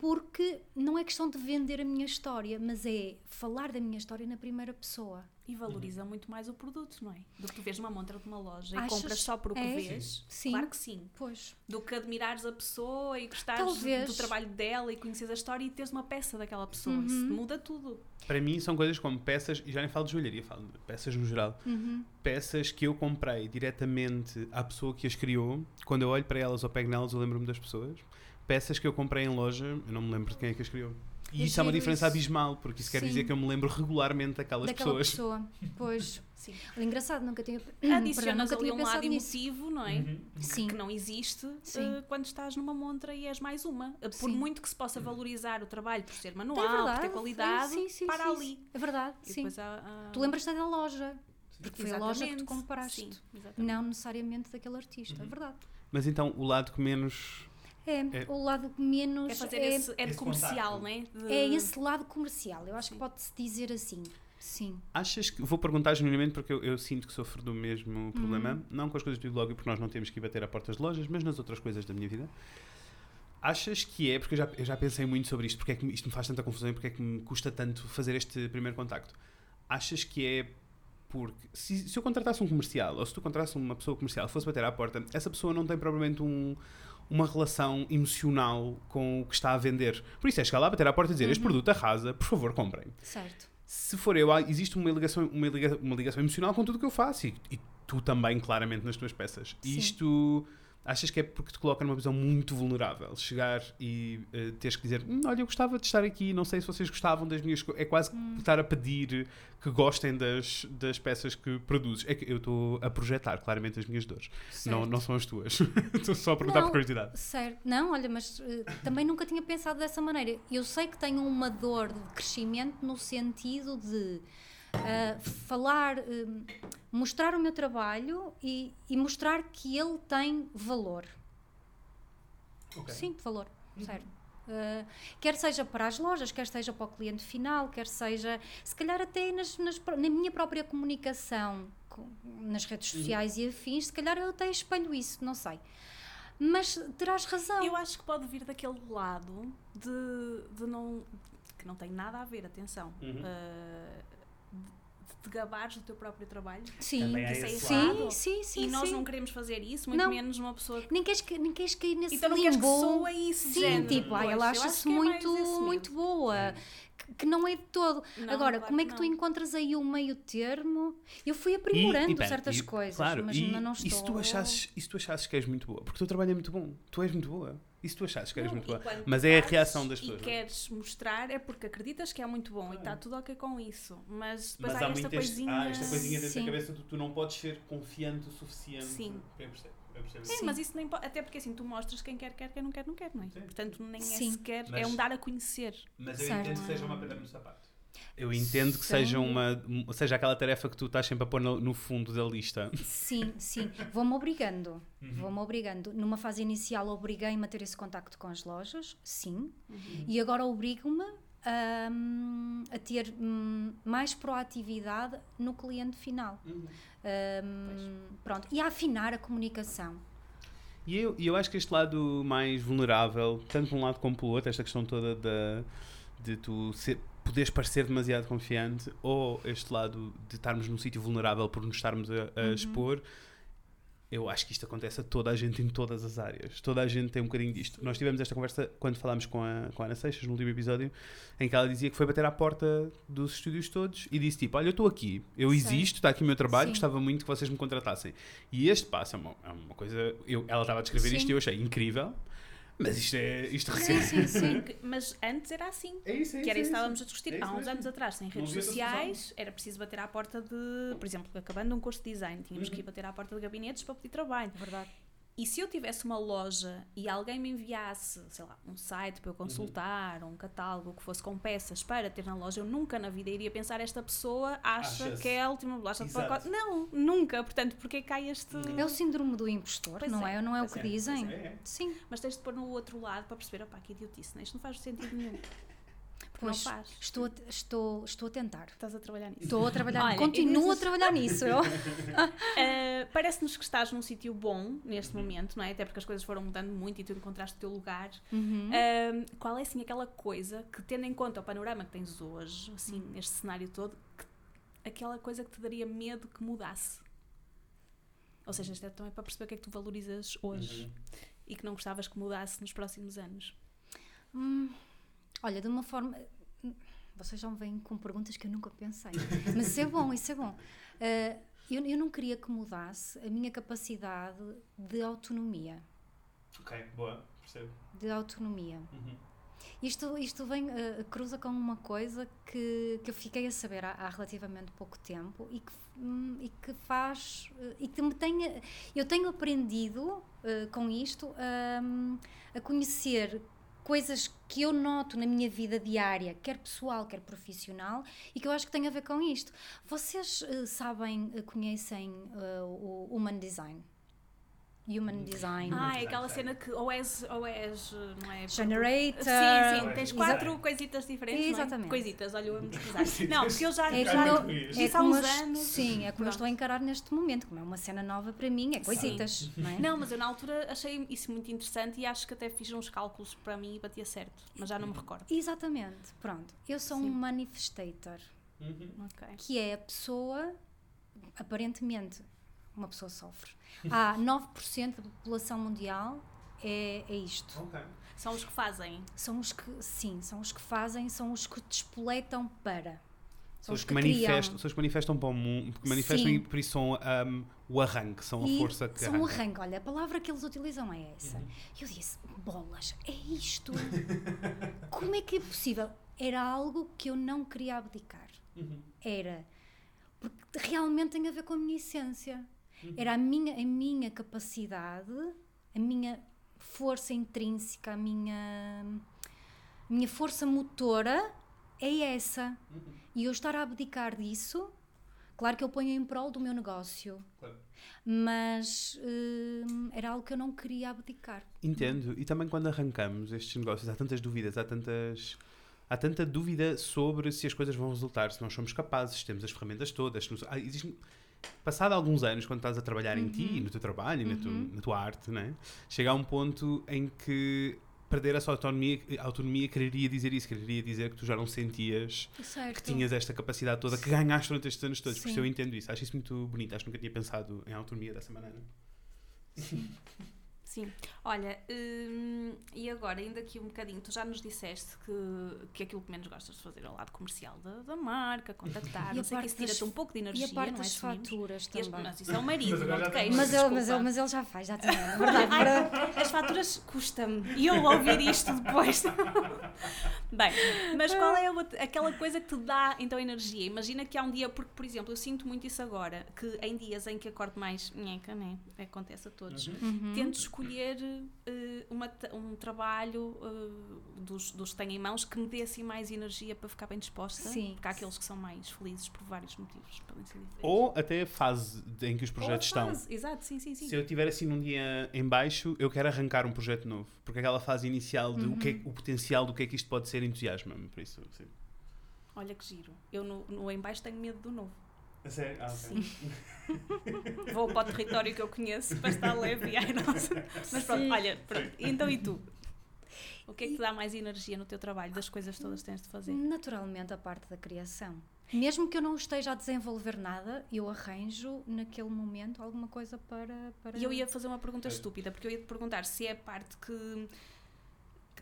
Porque não é questão de vender a minha história, mas é falar da minha história na primeira pessoa. E valoriza muito mais o produto, não é? Do que tu vês uma montra de uma loja Achas? e compras só por o que É? vês. Sim. Claro que sim. Pois. Do que admirares a pessoa e gostares Talvez. do trabalho dela e conheces a história e teres uma peça daquela pessoa. Uhum. Isso muda tudo. Para mim são coisas como peças, e já nem falo de joalharia, falo de peças no geral. Uhum. Peças que eu comprei diretamente à pessoa que as criou. Quando eu olho para elas ou pego nelas, eu lembro-me das pessoas. Peças que eu comprei em loja, eu não me lembro de quem é que as criou. E É isso é uma diferença isso. abismal, porque isso quer Sim. dizer que eu me lembro regularmente daquelas Daquela pessoas. pessoa. Pois. Sim. Engraçado, nunca tinha. Adicionas Perdão, nunca ali tinha um pensado lado nisso. emotivo, não é? Uhum. Sim. Que não existe Sim. eh, quando estás numa montra e és mais uma. Eh, Por Sim. muito que se possa valorizar o trabalho por ser É manual, por verdade. ter qualidade, sim, sim, para sim, ali. É verdade, E sim. há- há- Tu lembras-te da loja, porque foi a loja que tu Exatamente. compraste. Sim, exatamente. Não necessariamente daquele artista, é verdade. Mas então, o lado que menos. É, É- o lado menos. É fazer é, esse, é esse comercial, contacto. né? De- é esse lado comercial. Eu acho Sim. que pode-se dizer assim. Sim. Achas que. Vou perguntar genuinamente porque eu, eu sinto que sofro do mesmo problema. Uhum. Não com as coisas do blog, porque nós não temos que ir bater a portas de lojas, mas nas outras coisas da minha vida. Achas que é, porque eu já, eu já pensei muito sobre isto, porque é que isto me faz tanta confusão e porque é que me custa tanto fazer este primeiro contacto? Achas que é porque se, se eu contratasse um comercial, ou se tu contratasse uma pessoa comercial, fosse bater à porta, essa pessoa não tem provavelmente um, uma relação emocional com o que está a vender. Por isso é chegar lá, bater à porta e dizer: Este produto arrasa, por favor, comprem. Certo. Se for eu, existe uma ligação, uma liga- uma ligação emocional com tudo o que eu faço e, e tu também, claramente, nas tuas peças. Sim. Isto achas que é porque te coloca numa visão muito vulnerável? Chegar e eh, teres que dizer: "Hum, Olha, eu gostava de estar aqui, não sei se vocês gostavam das minhas coisas. É quase Hum. estar a pedir que gostem das, das peças que produzes. É que eu estou a projetar claramente as minhas dores, não, certo. não são as tuas. Estou só a perguntar Não. por curiosidade. Certo. Não, olha, mas eh, também nunca tinha pensado dessa maneira. Eu sei que tenho uma dor de crescimento no sentido de ah, falar, eh, mostrar o meu trabalho e, e mostrar que ele tem valor. Ok. Sim, valor, certo. Uh, quer seja para as lojas, quer seja para o cliente final, quer seja, se calhar até nas, nas na minha própria comunicação com- nas redes sociais e afins, se calhar eu até espelho isso, não sei. Mas terás razão. Eu acho que pode vir daquele lado de, de não. que não tem nada a ver, atenção. Uhum. uh, te gabares do teu próprio trabalho. Sim, é sim, sim, sim. e nós sim. não queremos fazer isso, muito Não. menos uma pessoa que. Nem queres, que- nem queres cair nesse Então não queres que limbo. soa isso, Sim, género. tipo, Pois, ela acha-se é muito, medo. muito boa. Que, não é de todo. Não, Agora, claro como é que que tu não. encontras aí o meio termo? Eu fui aprimorando pera, certas e- coisas, claro, mas e, ainda não e estou. se tu achasses, e se tu achasses que és muito boa? Porque o teu trabalho é muito bom. Tu és muito boa. E se tu achasses que és Não, muito e boa? Mas tu é a reação das E pessoas. não é? queres mostrar é porque acreditas que é muito bom e está tudo ok com isso. Mas depois Mas há, há esta coisinha. há esta coisinha dentro Sim. da cabeça de tu não podes ser confiante o suficiente. Sim. Eu percebo, eu percebo. É, mas isso nem pode. Até porque assim, tu mostras quem quer, quer, quem não quer, não quer, não é? Sim. Portanto, nem é Sim. sequer. Mas- É um dar a conhecer. Mas eu Certo. entendo que seja uma pedra no sapato. Eu entendo que seja, uma, seja aquela tarefa que tu estás sempre a pôr no, no fundo da lista. Sim, sim. Vou-me obrigando. Uhum. Vou-me obrigando. Numa fase inicial obriguei-me a ter esse contacto com as lojas, sim. Uhum. E agora obrigo-me hum, a ter hum, mais proatividade no cliente final. Uhum. Hum, pronto. E a afinar a comunicação. E eu, e eu acho que este lado mais vulnerável, tanto por um lado como pelo outro, esta questão toda da, de tu ser, poderes parecer demasiado confiante, ou este lado de estarmos num sítio vulnerável por nos estarmos a, a Uhum. expor, eu acho que isto acontece a toda a gente em todas as áreas. Toda a gente tem um bocadinho disto. Nós tivemos esta conversa quando falámos com a, com a Ana Seixas no último episódio, em que ela dizia que foi bater à porta dos estúdios todos e disse tipo, olha, eu estou aqui, eu Sei. existo, está aqui o meu trabalho, Sim. gostava muito que vocês me contratassem. E este passo é uma, é uma coisa, eu, ela estava a descrever Sim. isto e eu achei incrível, mas isto é, isto Sim, sim, sim. Que- Mas antes era assim. É isso, é Que era isso, isso que é estávamos a isso. discutir É isso há uns mesmo. anos atrás, sem redes sociais, era preciso bater à porta de, por exemplo, acabando um curso de design, tínhamos Uhum. que ir bater à porta de gabinetes para pedir trabalho. Verdade. E se eu tivesse uma loja e alguém me enviasse, sei lá, um site para eu consultar, ou um catálogo que fosse com peças para ter na loja, eu nunca na vida iria pensar esta pessoa acha Acha-se. que é a última bolacha de pacote. Não, nunca. Portanto, porque cai este. É o síndromo do impostor, Pois não é, é? Não é o pois que é, dizem? pois é. Sim. Mas tens de pôr no outro lado para perceber, opá, que idiotice, né? isto não faz sentido nenhum. Pois, não faz. estou, a, estou, estou a tentar. Estás a trabalhar nisso. Estou a trabalhar, Olha, continuo a trabalhar nisso. Eu. Uh, Parece-nos que estás num sítio bom Uhum. neste momento, não é? Até porque as coisas foram mudando muito e tu encontraste o teu lugar. Uhum. Uh, qual é, assim, aquela coisa que, tendo em conta o panorama que tens hoje, assim, Uhum. neste cenário todo, que- aquela coisa que te daria medo que mudasse? Ou seja, isto é também para perceber o que é que tu valorizas hoje Uhum. e que não gostavas que mudasse nos próximos anos. Hum, olha, de uma forma. Vocês já me vêm com perguntas que eu nunca pensei. Mas isso é bom, isso é bom. Uh, eu, eu não queria que mudasse a minha capacidade de autonomia. Ok, boa, percebo. De autonomia. Uhum. Isto, isto vem, uh, cruza com uma coisa que, que eu fiquei a saber há, há relativamente pouco tempo e que, hum, e que faz. uh, e que me tenha. Eu tenho aprendido uh, com isto hum, a conhecer coisas que eu noto na minha vida diária, quer pessoal, quer profissional, e que eu acho que tem a ver com isto. Vocês uh, sabem, uh, conhecem uh, o Human Design? Human Design. Ah, é aquela cena que ou és, ou és não é? Generator. Sim, sim, tens Exa- quatro coisitas diferentes. não é? Exatamente. Coisitas, olha, eu amo pesquisar. Não, porque eu já, É já como, Exato. eu, é há uns eu- anos. Sim, é como eu Pronto. estou a encarar neste momento, como é uma cena nova para mim, é coisitas, não é? Não, mas eu na altura achei isso muito interessante e acho que até fiz uns cálculos para mim e batia certo, mas já não me recordo. Exatamente, pronto. Eu sou Sim. um manifestator, Uhum. Ok. que é a pessoa, aparentemente, uma pessoa sofre. Há 9% da população mundial é, é isto. Ok. São os que fazem. São os que, sim, são os que fazem, são os que despoletam para. São os que, criam. manifestam, são os que manifestam para o mundo, que manifestam Sim. e por isso são um, o arranque, são a E força que são arranca. arranque. Olha, a palavra que eles utilizam é essa. Uhum. Eu disse, bolas, é isto? Como é que é possível? Era algo que eu não queria abdicar. Uhum. Era. Porque realmente tem a ver com a minha essência. Uhum. Era a minha, a minha capacidade, a minha força intrínseca, a minha, a minha força motora é essa. Uhum. E eu estar a abdicar disso, Claro que eu ponho em prol do meu negócio, Claro. mas hum, era algo que eu não queria abdicar. Entendo. E também quando arrancamos estes negócios, há tantas dúvidas, há tantas. Há tanta dúvida sobre se as coisas vão resultar, se nós somos capazes, se temos as ferramentas todas. nos- ah, existe- Passado alguns anos, quando estás a trabalhar em ti, no teu trabalho, na, tu- na tua arte, né? chega a um ponto em que perder essa autonomia, autonomia quereria dizer isso, quereria dizer que tu já não sentias Certo. que tinhas esta capacidade toda que ganhaste durante estes anos todos. Por isso Sim. eu entendo isso. Acho isso muito bonito. Acho que nunca tinha pensado em autonomia dessa maneira. Sim. Olha, hum, e agora, ainda aqui um bocadinho, tu já nos disseste que, que aquilo que menos gostas de fazer é o lado comercial da, da marca, contactar, E não a sei o que, parte isso tira-te das- um pouco de E energia, a parte não é? das faturas E as- também. Mas isso é o marido, agora não te já queixes, Mas ele, mas, ele, mas ele já faz, já tem. É verdade. verdade. As faturas custa-me. E eu ouvir isto depois. Bem, mas qual é a outra- aquela coisa que te dá então energia? Imagina que há um dia, porque, por exemplo, eu sinto muito isso agora, que em dias em que acordo mais nheca, né? Acontece a todos. Uhum. Tento escolher eh, uma ta- um trabalho eh, dos, dos que tenho em mãos que me dê assim mais energia para ficar bem disposta. Sim. Porque há aqueles que são mais felizes por vários motivos. Podem ser diferentes. Ou até a fase em que os Ou a projetos estão. Exato, sim, sim, sim. Se eu estiver assim num dia em baixo, eu quero arrancar um projeto novo. Porque aquela fase inicial de o, que é- o potencial do que é que isto pode ser entusiasma-me. Por isso, sim. Olha que giro. Eu no, no em baixo tenho medo do novo. A sério? Ah, Sim. Vou para o território que eu conheço para estar leve e ai nossa. Mas pronto, olha, pronto. então e tu? O que é que te dá mais energia no teu trabalho, das coisas todas que tens de fazer? Naturalmente, a parte da criação. Mesmo que eu não esteja a desenvolver nada, eu arranjo naquele momento alguma coisa para. para... E eu ia fazer uma pergunta estúpida, porque eu ia te perguntar se é a parte que-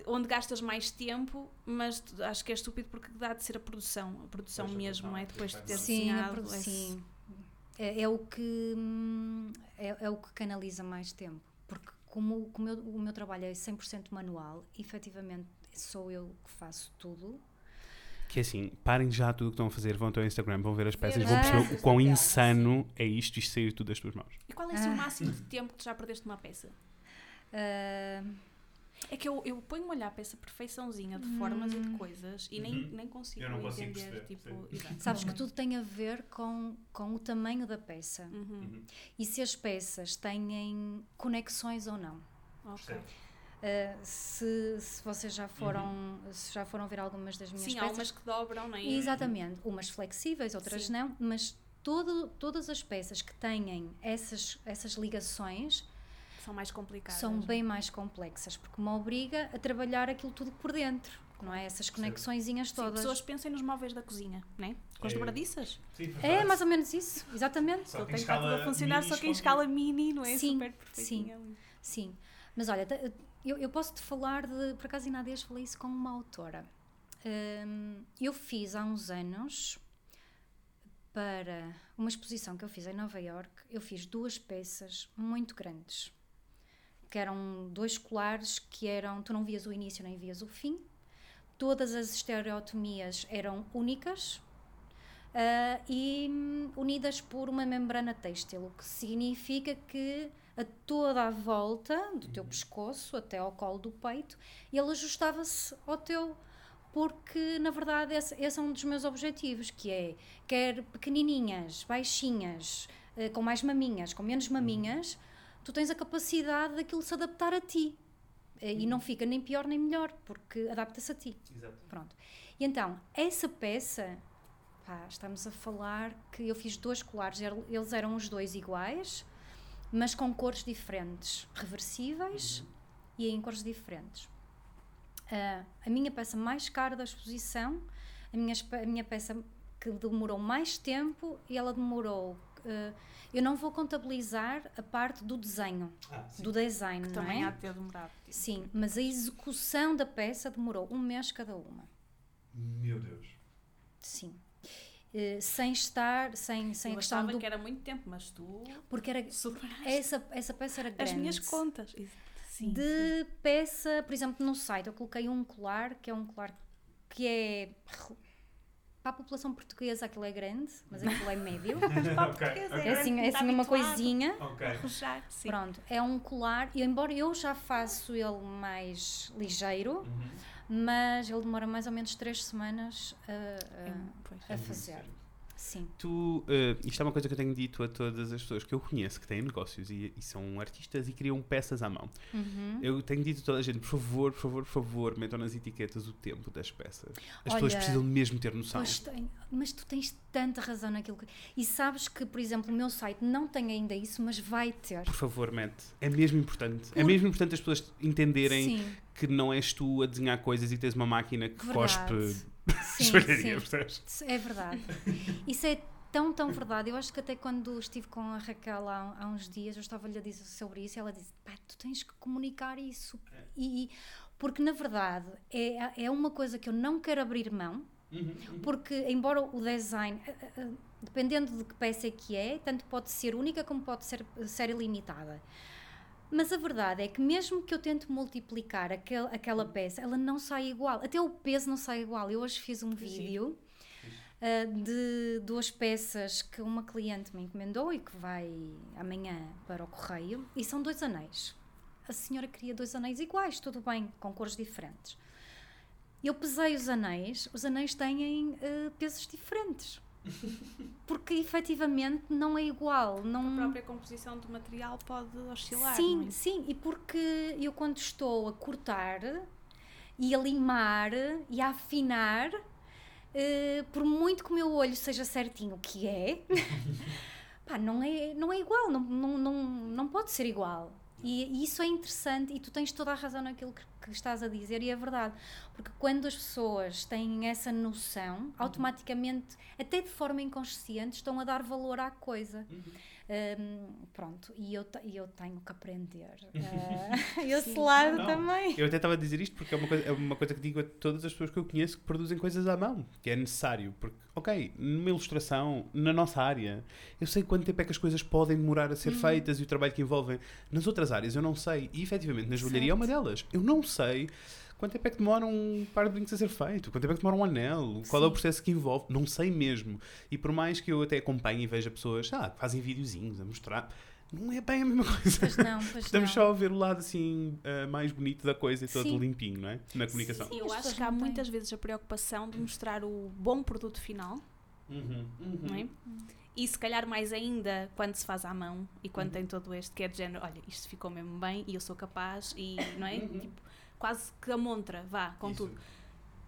onde gastas mais tempo, mas acho que é estúpido porque dá de ser a produção, a produção Pois, mesmo, não é? Depois de ter Sim, desenhado produ- esse- sim. É, é o que hum, é, é o que canaliza mais tempo. Porque como, como eu- o meu trabalho é 100% manual, efetivamente sou eu que faço tudo. Que é assim, parem já tudo o que estão a fazer, vão ao teu Instagram, vão ver as peças e vão perceber o quão insano é isto, isto sair tudo das tuas mãos. E qual é assim, o Ah. máximo de tempo que tu já perdeste numa peça? Ah, É que eu, eu ponho-me a olhar para essa perfeiçãozinha de formas e de coisas e nem, nem consigo Uhum. Eu não consigo entender, perceber, tipo... sabes que tudo tem a ver com, com o tamanho da peça Uhum. e se as peças têm conexões ou não. Ok. Uh, se, se vocês já foram, se já foram ver algumas das minhas Sim, há peças. umas que dobram, não é? Exatamente, umas flexíveis, outras Sim. não, mas todo, todas as peças que têm essas, essas ligações São mais complicadas. são bem mais complexas, porque me obriga a trabalhar aquilo tudo por dentro, não é? Essas conexõezinhas Sim, todas. pessoas pensem nos móveis da cozinha, né? Com as É. dobradiças. É mais ou menos isso, exatamente. Só que tem em que estar tudo a escala funcionar, só que em escala mini, não é? Sim, Super perfeitinha. ali. Sim, mas olha, eu, eu posso te falar de. Por acaso, ainda há dias falei isso com uma autora. Hum, eu fiz há uns anos para uma exposição que eu fiz em Nova York, eu fiz duas peças muito grandes, que eram dois colares que eram, tu não vias o início nem vias o fim, todas as estereotomias eram únicas ah, e hum, unidas por uma membrana têxtil, o que significa que a toda a volta do teu pescoço até ao colo do peito, ele ajustava-se ao teu. Porque na verdade esse, esse é um dos meus objetivos, que é quer pequenininhas, baixinhas, eh, com mais maminhas, com menos maminhas, tu tens a capacidade daquilo se adaptar a ti. Eh, E não fica nem pior nem melhor, porque adapta-se a ti. Exato. Pronto. E então, essa peça, pá, estamos a falar que eu fiz dois colares, er- eles eram os dois iguais, mas com cores diferentes, reversíveis e em cores diferentes. Ah, a minha peça mais cara da exposição, a minha, a minha peça que demorou mais tempo, e ela demorou. Ah, eu não vou contabilizar a parte do desenho, Ah, sim. do design, não Também é? há de ter demorado. Sim, mas a execução da peça demorou um mês cada uma. Meu Deus. Sim. Eh, sem estar, sem, sem eu a questão do. que era muito tempo, mas tu Porque era, superaste essa, essa peça era grande. as minhas contas. Sim, de peça, por exemplo, no site eu coloquei um colar, que é um colar que é. Para a população portuguesa aquilo é grande, mas aquilo é médio. ok. É assim, é assim uma coisinha. Ok. Arrojar, sim. Pronto, é um colar, e embora eu já faço ele mais ligeiro, mas ele demora mais ou menos três semanas a, a- É, pois. a fazer. Sim. Tu, uh, isto é uma coisa que eu tenho dito a todas as pessoas que eu conheço que têm negócios e, e são artistas e criam peças à mão. Uhum. Eu tenho dito a toda a gente, por favor, por favor, por favor, metam nas etiquetas o tempo das peças. As Olha, pessoas precisam mesmo ter noção. Tenho, mas tu tens tanta razão naquilo que. E sabes que, por exemplo, o meu site não tem ainda isso, mas vai ter. Por favor, mete. É mesmo importante. É Por- mesmo importante as pessoas entenderem Sim, que não és tu a desenhar coisas e tens uma máquina que verdade. cospe Sim, joalharia, percebes? É verdade. Isso é tão, tão verdade. Eu acho que até quando estive com a Raquel há, há uns dias, eu estava-lhe a dizer sobre isso e ela disse: pá, tu tens que comunicar isso. E, e- porque, na verdade, é, é uma coisa que eu não quero abrir mão, porque, embora o design, eh, eh, dependendo de que peça é que é, tanto pode ser única como pode ser, ser ilimitada. Mas a verdade é que mesmo que eu tente multiplicar aquel, aquela peça, ela não sai igual. Até o peso não sai igual. Eu hoje fiz um vídeo ah, de duas peças que uma cliente me encomendou e que vai amanhã para o correio. E são dois anéis. A senhora queria dois anéis iguais, tudo bem, com cores diferentes. Eu pesei os anéis, os anéis têm ah, pesos diferentes. Porque efetivamente não é igual. Não... A própria composição do material pode oscilar. Sim, é? sim, e porque eu quando estou a cortar e a limar e a afinar, eh, por muito que o meu olho seja certinho, o que é, pá, não é, não é igual, não, não, não, não pode ser igual. E, e isso é interessante e tu tens toda a razão naquilo que, que estás a dizer e é verdade. Porque quando as pessoas têm essa noção, automaticamente, até de forma inconsciente, estão a dar valor à coisa. Hum, pronto, e eu, e eu tenho que aprender. Ah, esse lado Não. também. Eu até estava a dizer isto porque é uma, coisa, é uma coisa que digo a todas as pessoas que eu conheço que produzem coisas à mão, que é necessário. Porque, ok, numa ilustração, na nossa área, eu sei quanto tempo é que as coisas podem demorar a ser Uhum. feitas e o trabalho que envolvem. Nas outras áreas eu não sei. E efetivamente na joalharia é uma delas. Eu não sei quanto tempo é que demora um par de brincos a ser feito, quanto tempo é que demora um anel, qual é o Sim. processo que envolve, não sei mesmo. E por mais que eu até acompanhe e veja pessoas ah, que fazem videozinhos a mostrar, não é bem a mesma coisa. Pois não, pois Estamos não. só a ver o lado assim ah, mais bonito da coisa e todo Sim. limpinho, não é? Na comunicação. E eu acho que há muitas vezes a preocupação de mostrar o bom produto final, Uhum, uhum. não é? E se calhar mais ainda quando se faz à mão e Uhum. quando tem todo este que é de género, olha, isto ficou mesmo bem e eu sou capaz e, não é? Tipo, quase que a montra, vá, com. Isso. tudo.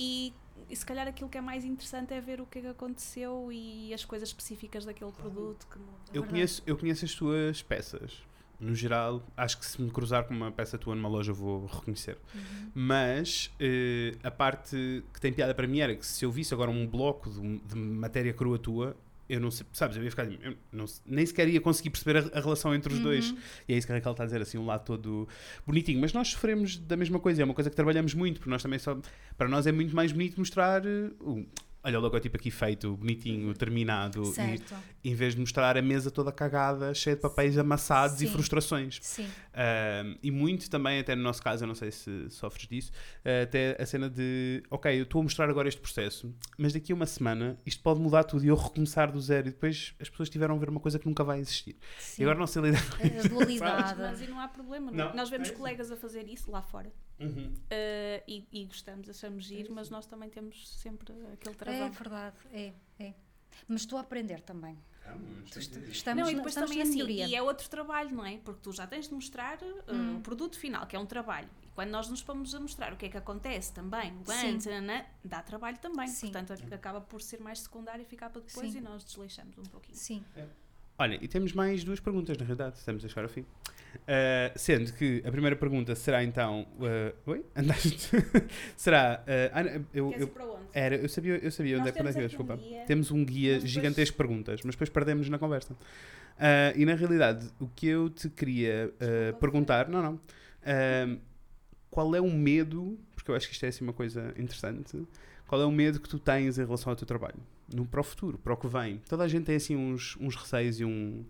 E, e se calhar aquilo que é mais interessante é ver o que é que aconteceu e as coisas específicas daquele produto que muda. Eu verdade. conheço, eu conheço as tuas peças. No geral, acho que se me cruzar com uma peça tua numa loja vou reconhecer. Uhum. Mas eh, a parte que tem piada para mim era que se eu visse agora um bloco de, de matéria crua tua, eu não sei, sabes, eu ia ficar, eu não, nem sequer ia conseguir perceber a, a relação entre os dois. Uhum. E é isso que a Raquel está a dizer, assim, um lado todo bonitinho. Mas nós sofremos da mesma coisa, é uma coisa que trabalhamos muito, porque nós também só. Para nós é muito mais bonito mostrar. o- olha o logotipo aqui feito, bonitinho, terminado, Certo, e, em vez de mostrar a mesa toda cagada, cheia de papéis amassados e Sim. frustrações. sim. Um, e muito também, até no nosso caso, eu não sei se sofres disso, uh, até a cena de, ok, eu estou a mostrar agora este processo, mas daqui a uma semana isto pode mudar tudo e eu recomeçar do zero e depois as pessoas tiveram a ver uma coisa que nunca vai existir. sim. E agora não sei lidar. a dualidade. Mas e não há problema, não. é? Não, Nós vemos é isso. colegas a fazer isso lá fora Uhum. eh, e, e gostamos, achamos giro, mas nós também temos sempre aquele É travão. verdade, é, é. Mas estou a aprender também. Estamos, não, e depois estamos também assim, e é outro trabalho, não é? Porque tu já tens de mostrar eh, Hum. o produto final, que é um trabalho. E quando nós nos pomos a mostrar o que é que acontece também, o antes, nananã, dá trabalho também. Sim. Portanto, ac- acaba por ser mais secundário e ficar para depois Sim. e nós desleixamos um pouquinho. Sim. Olha, e temos mais duas perguntas, na realidade, estamos a chegar ao fim. Uh, sendo que a primeira pergunta será então. Uh, oi? Andaste? será. uh, eu, eu, era, eu sabia, eu sabia onde Nós é, que- onde é que temos aqui um desculpa. guia. Temos um guia gigantesco de perguntas, mas depois perdemos na conversa. Uh, e na realidade, o que eu te queria Desculpa. perguntar, não, não, qual é o medo, porque eu acho que isto é assim uma coisa interessante, qual é o medo que tu tens em relação ao teu trabalho? No, para o futuro, para o que vem. Toda a gente tem assim uns, uns receios e um,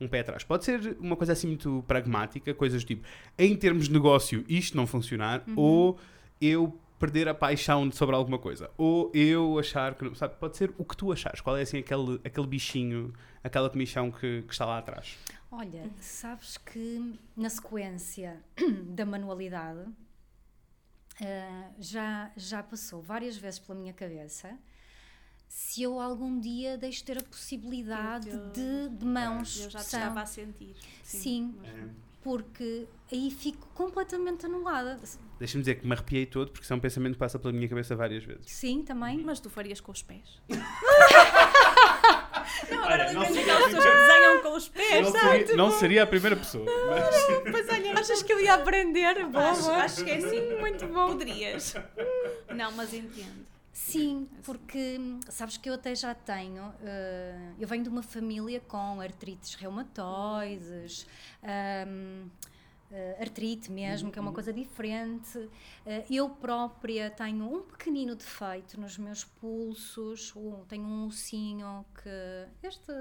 um pé atrás. Pode ser uma coisa assim muito pragmática, coisas tipo, em termos de negócio, isto não funcionar, Uhum. ou eu perder a paixão sobre alguma coisa, ou eu achar que não, sabe, pode ser o que tu achares, qual é assim aquele, aquele bichinho, aquela comichão que, que está lá atrás. Olha, sabes que na sequência da manualidade ah, já, já passou várias vezes pela minha cabeça se eu algum dia deixo ter a possibilidade Eu- de, de mãos. Eu já te são. estava a sentir. Sim. mas- É. Porque aí fico completamente anulada. Deixa-me dizer que me arrepiei todo porque isso é um pensamento que passa pela minha cabeça várias vezes. Sim, também. Mas tu farias com os pés. Olha, não As seria, pessoas que desenham com os pés. não seria- não seria a primeira pessoa. mas- Pois olha, achas que eu ia aprender? Boa, Acho, acho que é assim. Muito bom. Poderias. Não, mas entendo. Sim, porque hum, sabes que eu até já tenho. eh, eu venho de uma família com artrites reumatoides, hum, eh, artrite mesmo, que é uma coisa diferente. Eh, eu própria tenho um pequenino defeito nos meus pulsos, um- tenho um ossinho que. Este.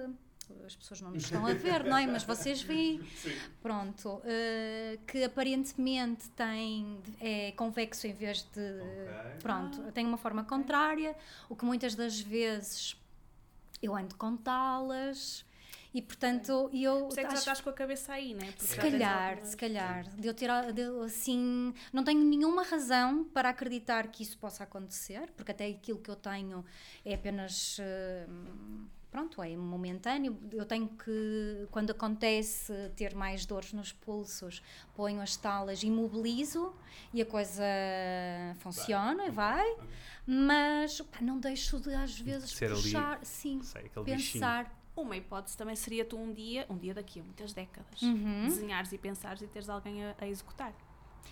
As pessoas não nos estão a ver, não é? Mas vocês veem. Pronto. eh, que aparentemente tem. é convexo em vez de. Pronto, tem uma forma contrária, o que muitas das vezes eu ando com talas e portanto eu Por isso é que já estás com a cabeça aí, né? Porque se calhar, algumas- se calhar, de eu ter a- de eu, assim, não tenho nenhuma razão para acreditar que isso possa acontecer, porque até aquilo que eu tenho é apenas eh, pronto, é momentâneo. Eu tenho que, quando acontece ter mais dores nos pulsos, ponho as talas, imobilizo e a coisa funciona, vai, mas pá, não deixo de às vezes Ser ali, puxar, sim, Sei, aquele bichinho. pensar. Uma hipótese também seria tu um dia, um dia daqui a muitas décadas, Uhum. desenhares e pensares e teres alguém a, a executar.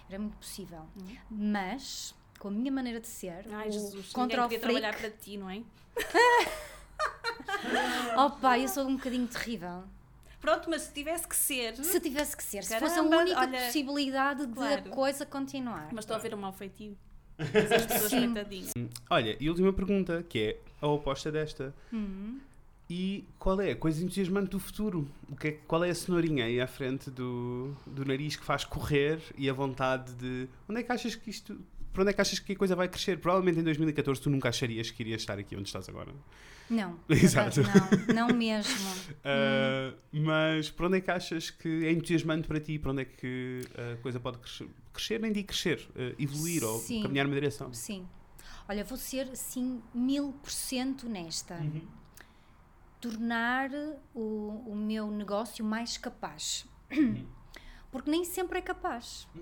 Era muito possível. Uhum. Mas, com a minha maneira de ser, Ai, o Jesus, contra ninguém o podia trabalhar freak, para ti, não é? opa, eu sou um bocadinho terrível. Pronto, mas se tivesse que ser. Se tivesse que ser, se fosse a Caramba, única olha, possibilidade de claro. a coisa continuar. Mas estou a ver um mau feitio. Pessoas coitadinhas. Olha, e última pergunta, que é a oposta desta. Uhum. E qual é a coisa entusiasmante do futuro? O que é, qual é a cenourinha aí à frente do, do nariz que faz correr e a vontade de. Onde é que achas que isto. Para onde é que achas que a coisa vai crescer? Provavelmente em 2014 tu nunca acharias que irias estar aqui onde estás agora. Não, Exato. não, não mesmo. Ah, mas para onde é que achas que é entusiasmante para ti? Para onde é que a coisa pode crescer? Crescer, nem digo crescer, ah, evoluir ou Sim. caminhar numa direção. Sim. Olha, vou ser assim mil por cento honesta. Uhum. Tornar o, o meu negócio mais capaz. Porque nem sempre é capaz. É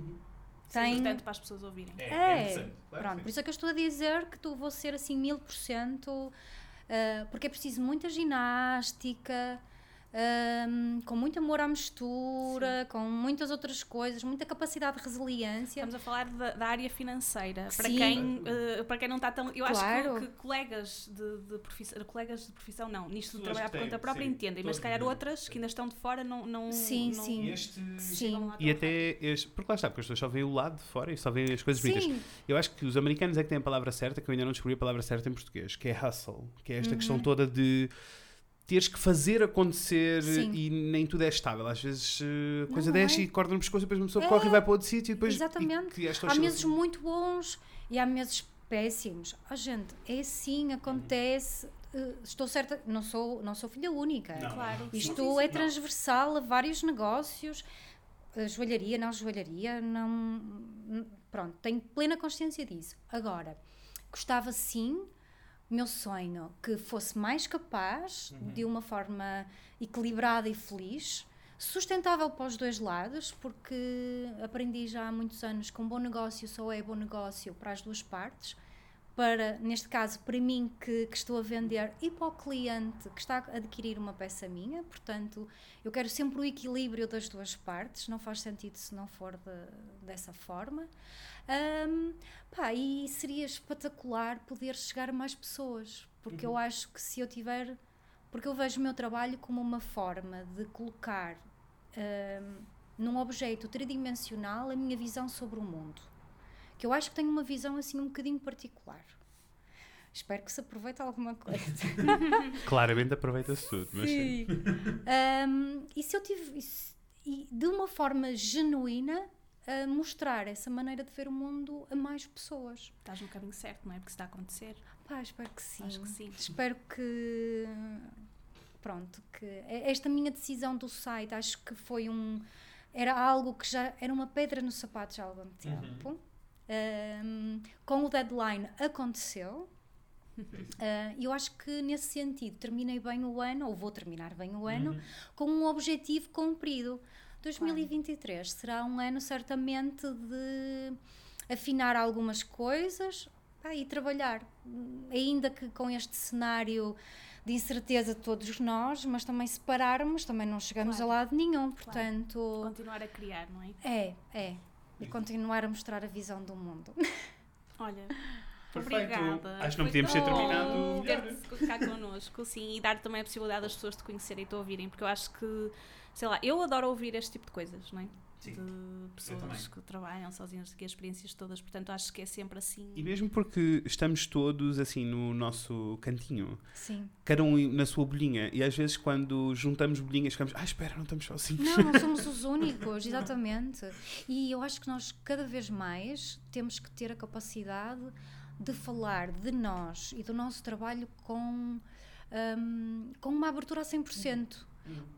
Tem- importante para as pessoas ouvirem. É, pronto, por isso é que eu estou a dizer que tu vou ser assim mil por cento, ah, porque é preciso muita ginástica, ahm, com muito amor à mistura, com muitas outras coisas, muita capacidade de resiliência. Estamos a falar da, da área financeira. Para Sim. quem, eh, para quem não está tão. Eu Claro. acho que, que colegas de, de profissão, colegas de profissão, não, nisto de trabalhar por conta própria sim, entendem, mas se calhar outras que ainda estão de fora não. não Sim, não sim. E este. Sim. E até este, porque lá está, porque as pessoas só veem o lado de fora e só veem as coisas bonitas. Sim, Eu acho que os americanos é que têm a palavra certa, que eu ainda não descobri a palavra certa em português, que é hustle, que é esta questão Uhum. toda de teres que fazer acontecer Sim. e nem tudo é estável. Às vezes eh, a coisa Não desce é. e corta no pescoço e depois uma pessoa É. corre e vai para outro sítio e depois. Exatamente. E, esta há meses muito bons e há meses péssimos. Ah, gente, é assim, acontece. eh, estou certa, não sou, não sou filha única. Claro. Isto Sim, sim, sim. é transversal a vários negócios. A joalharia, não joalharia, não. n- Pronto, tenho plena consciência disso. Agora, gostava sim, meu sonho, que fosse mais capaz, de uma forma equilibrada e feliz, sustentável para os dois lados, porque aprendi já há muitos anos que um bom negócio só é bom negócio para as duas partes para, neste caso, para mim que, que estou a vender e para o cliente que está a adquirir uma peça minha. Portanto, eu quero sempre o equilíbrio das duas partes, não faz sentido se não for de- dessa forma. Ahm, pá, e seria espetacular poder chegar a mais pessoas, porque eu acho que se eu tiver. Porque eu vejo o meu trabalho como uma forma de colocar ahm, num objeto tridimensional a minha visão sobre o mundo que eu acho que tenho uma visão assim um bocadinho particular. Espero que se aproveite alguma coisa. Claramente aproveita-se tudo, mas sim. Um, e se eu tive e e de uma forma genuína a mostrar essa maneira de ver o mundo a mais pessoas. Estás no caminho certo, não é? Porque está a acontecer. Pá, espero que sim. Acho que sim. Espero que pronto, que esta minha decisão do site acho que foi um era algo que já era uma pedra no sapato já há algum tempo. Um, com o deadline aconteceu. Uh, eu acho que nesse sentido terminei bem o ano, ou vou terminar bem o ano, com um objetivo cumprido. 2023 será um ano certamente de afinar algumas coisas pá, e trabalhar, ainda que com este cenário de incerteza de todos nós, mas também separarmos, também não chegamos Claro. a lado nenhum, portanto, Continuar a criar, não é? é, é, e continuar a mostrar a visão do mundo. Olha, Perfeito. obrigada. Acho que não Foi podíamos ter terminado ter-te cá connosco, sim, e dar também a possibilidade das pessoas te conhecerem e te ouvirem, porque eu acho que, sei lá, eu adoro ouvir este tipo de coisas, não é? Sim, de pessoas que trabalham sozinhas, que as experiências todas, portanto acho que é sempre assim. E mesmo porque estamos todos assim no nosso cantinho, Sim. cada um na sua bolinha, e às vezes quando juntamos bolinhas ficamos, ah, espera, não estamos sozinhos. Não, não somos os únicos, exatamente. E eu acho que nós cada vez mais temos que ter a capacidade de falar de nós e do nosso trabalho com, hum, com uma abertura a 100%.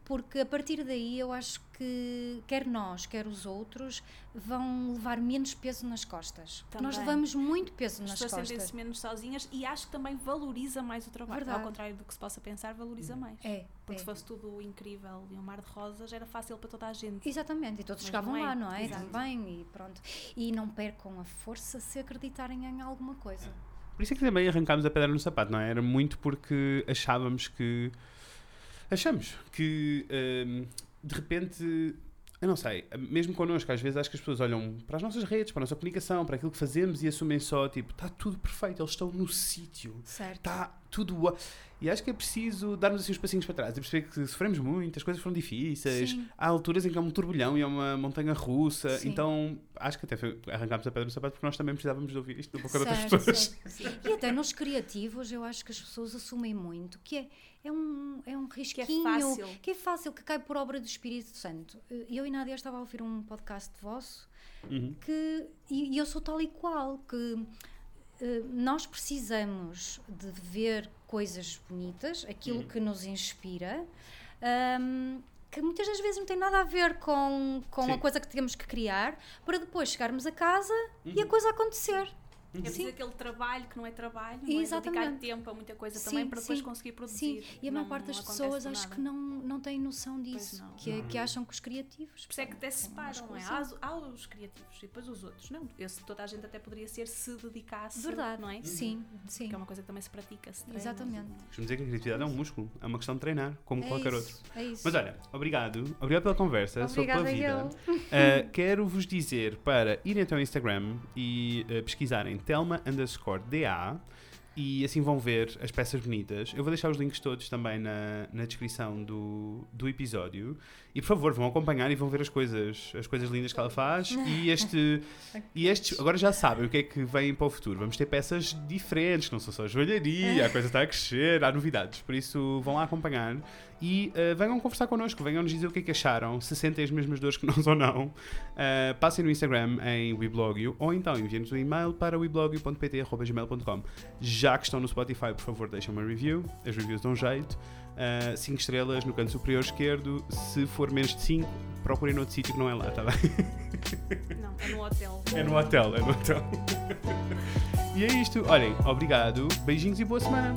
Porque a partir daí eu acho que quer nós, quer os outros vão levar menos peso nas costas. Nós levamos muito peso As nas pessoas costas. sentem-se menos sozinhas e acho que também valoriza mais o trabalho. Verdade. Ao contrário do que se possa pensar, valoriza mais. É, Porque é. se fosse tudo incrível e um mar de rosas, era fácil para toda a gente. Exatamente, e todos Mas chegavam não é. lá, não é? Exato. Também, e pronto. E não percam a força se acreditarem em alguma coisa. Por isso é que também arrancámos a pedra no sapato, não é? Era muito porque achávamos que. Achamos que hum, de repente. Eu não sei, mesmo connosco, às vezes acho que as pessoas olham para as nossas redes, para a nossa comunicação, para aquilo que fazemos e assumem só, tipo, está tudo perfeito, eles estão no sítio, Certo. está tudo. a- E acho que é preciso darmos assim uns passinhos para trás e perceber que sofremos muito, as coisas foram difíceis, Sim. há alturas em que é um turbilhão e é uma montanha russa, Sim. então acho que até foi, arrancámos a pedra no sapato porque nós também precisávamos de ouvir isto da boca de outras Certo, pessoas. certo. E até nos criativos eu acho que as pessoas assumem muito que é, é, um, é um Que é risquinho fácil. que é fácil, que cai por obra do Espírito Santo. Eu e Nádia estava a ouvir um podcast vosso Uhum. que, e, e eu sou tal e qual, que eh, nós precisamos de ver coisas bonitas, aquilo Uhum. que nos inspira, ahm, que muitas das vezes não tem nada a ver com, com a coisa que temos que criar, para depois chegarmos a casa e Uhum. a coisa acontecer. É preciso Sim. aquele trabalho que não é trabalho, não é? Exatamente. dedicar tempo a muita coisa Sim, também para depois sim, conseguir Sim, produzir. e a maior parte das pessoas acho que não, não tem noção disso, não. que, é- que acham que os criativos. Por isso é que até se separam, não é? Há, há os criativos e depois os outros. Não, esse toda a gente até poderia ser se dedicasse, Verdade, não é? sim, sim. Que é uma coisa que também se pratica, se treina. Exatamente. Costumo dizer que a criatividade é um músculo, é uma questão de treinar, como É qualquer isso, outro. É isso. Mas olha, obrigado, obrigado pela conversa, sou pela Obrigada vida. eu. Uh, Quero-vos dizer para irem até o Instagram e uh, pesquisarem Telma underscore DA e assim vão ver as peças bonitas. Eu vou deixar os links todos também na, na descrição do, do episódio. E por favor, vão acompanhar e vão ver as coisas, as coisas lindas que ela faz. E este. E estes, agora já sabem o que é que vem para o futuro. Vamos ter peças diferentes, não são só joalharia, a coisa está a crescer, há novidades. Por isso vão lá acompanhar e uh, venham conversar connosco, venham nos dizer o que é que acharam, se sentem as mesmas dores que nós ou não. Uh, passem no Instagram em weblogio ou então enviem-nos um e-mail para weblogio.pt.gmail.com. Já que estão no Spotify, por favor, deixem uma review. As reviews dão jeito. 5 estrelas no canto superior esquerdo. Se for menos de 5, procurem noutro sítio que não é lá, tá bem? Não, é no hotel. É no hotel, é no hotel. e é isto. Olhem, obrigado, beijinhos e boa semana.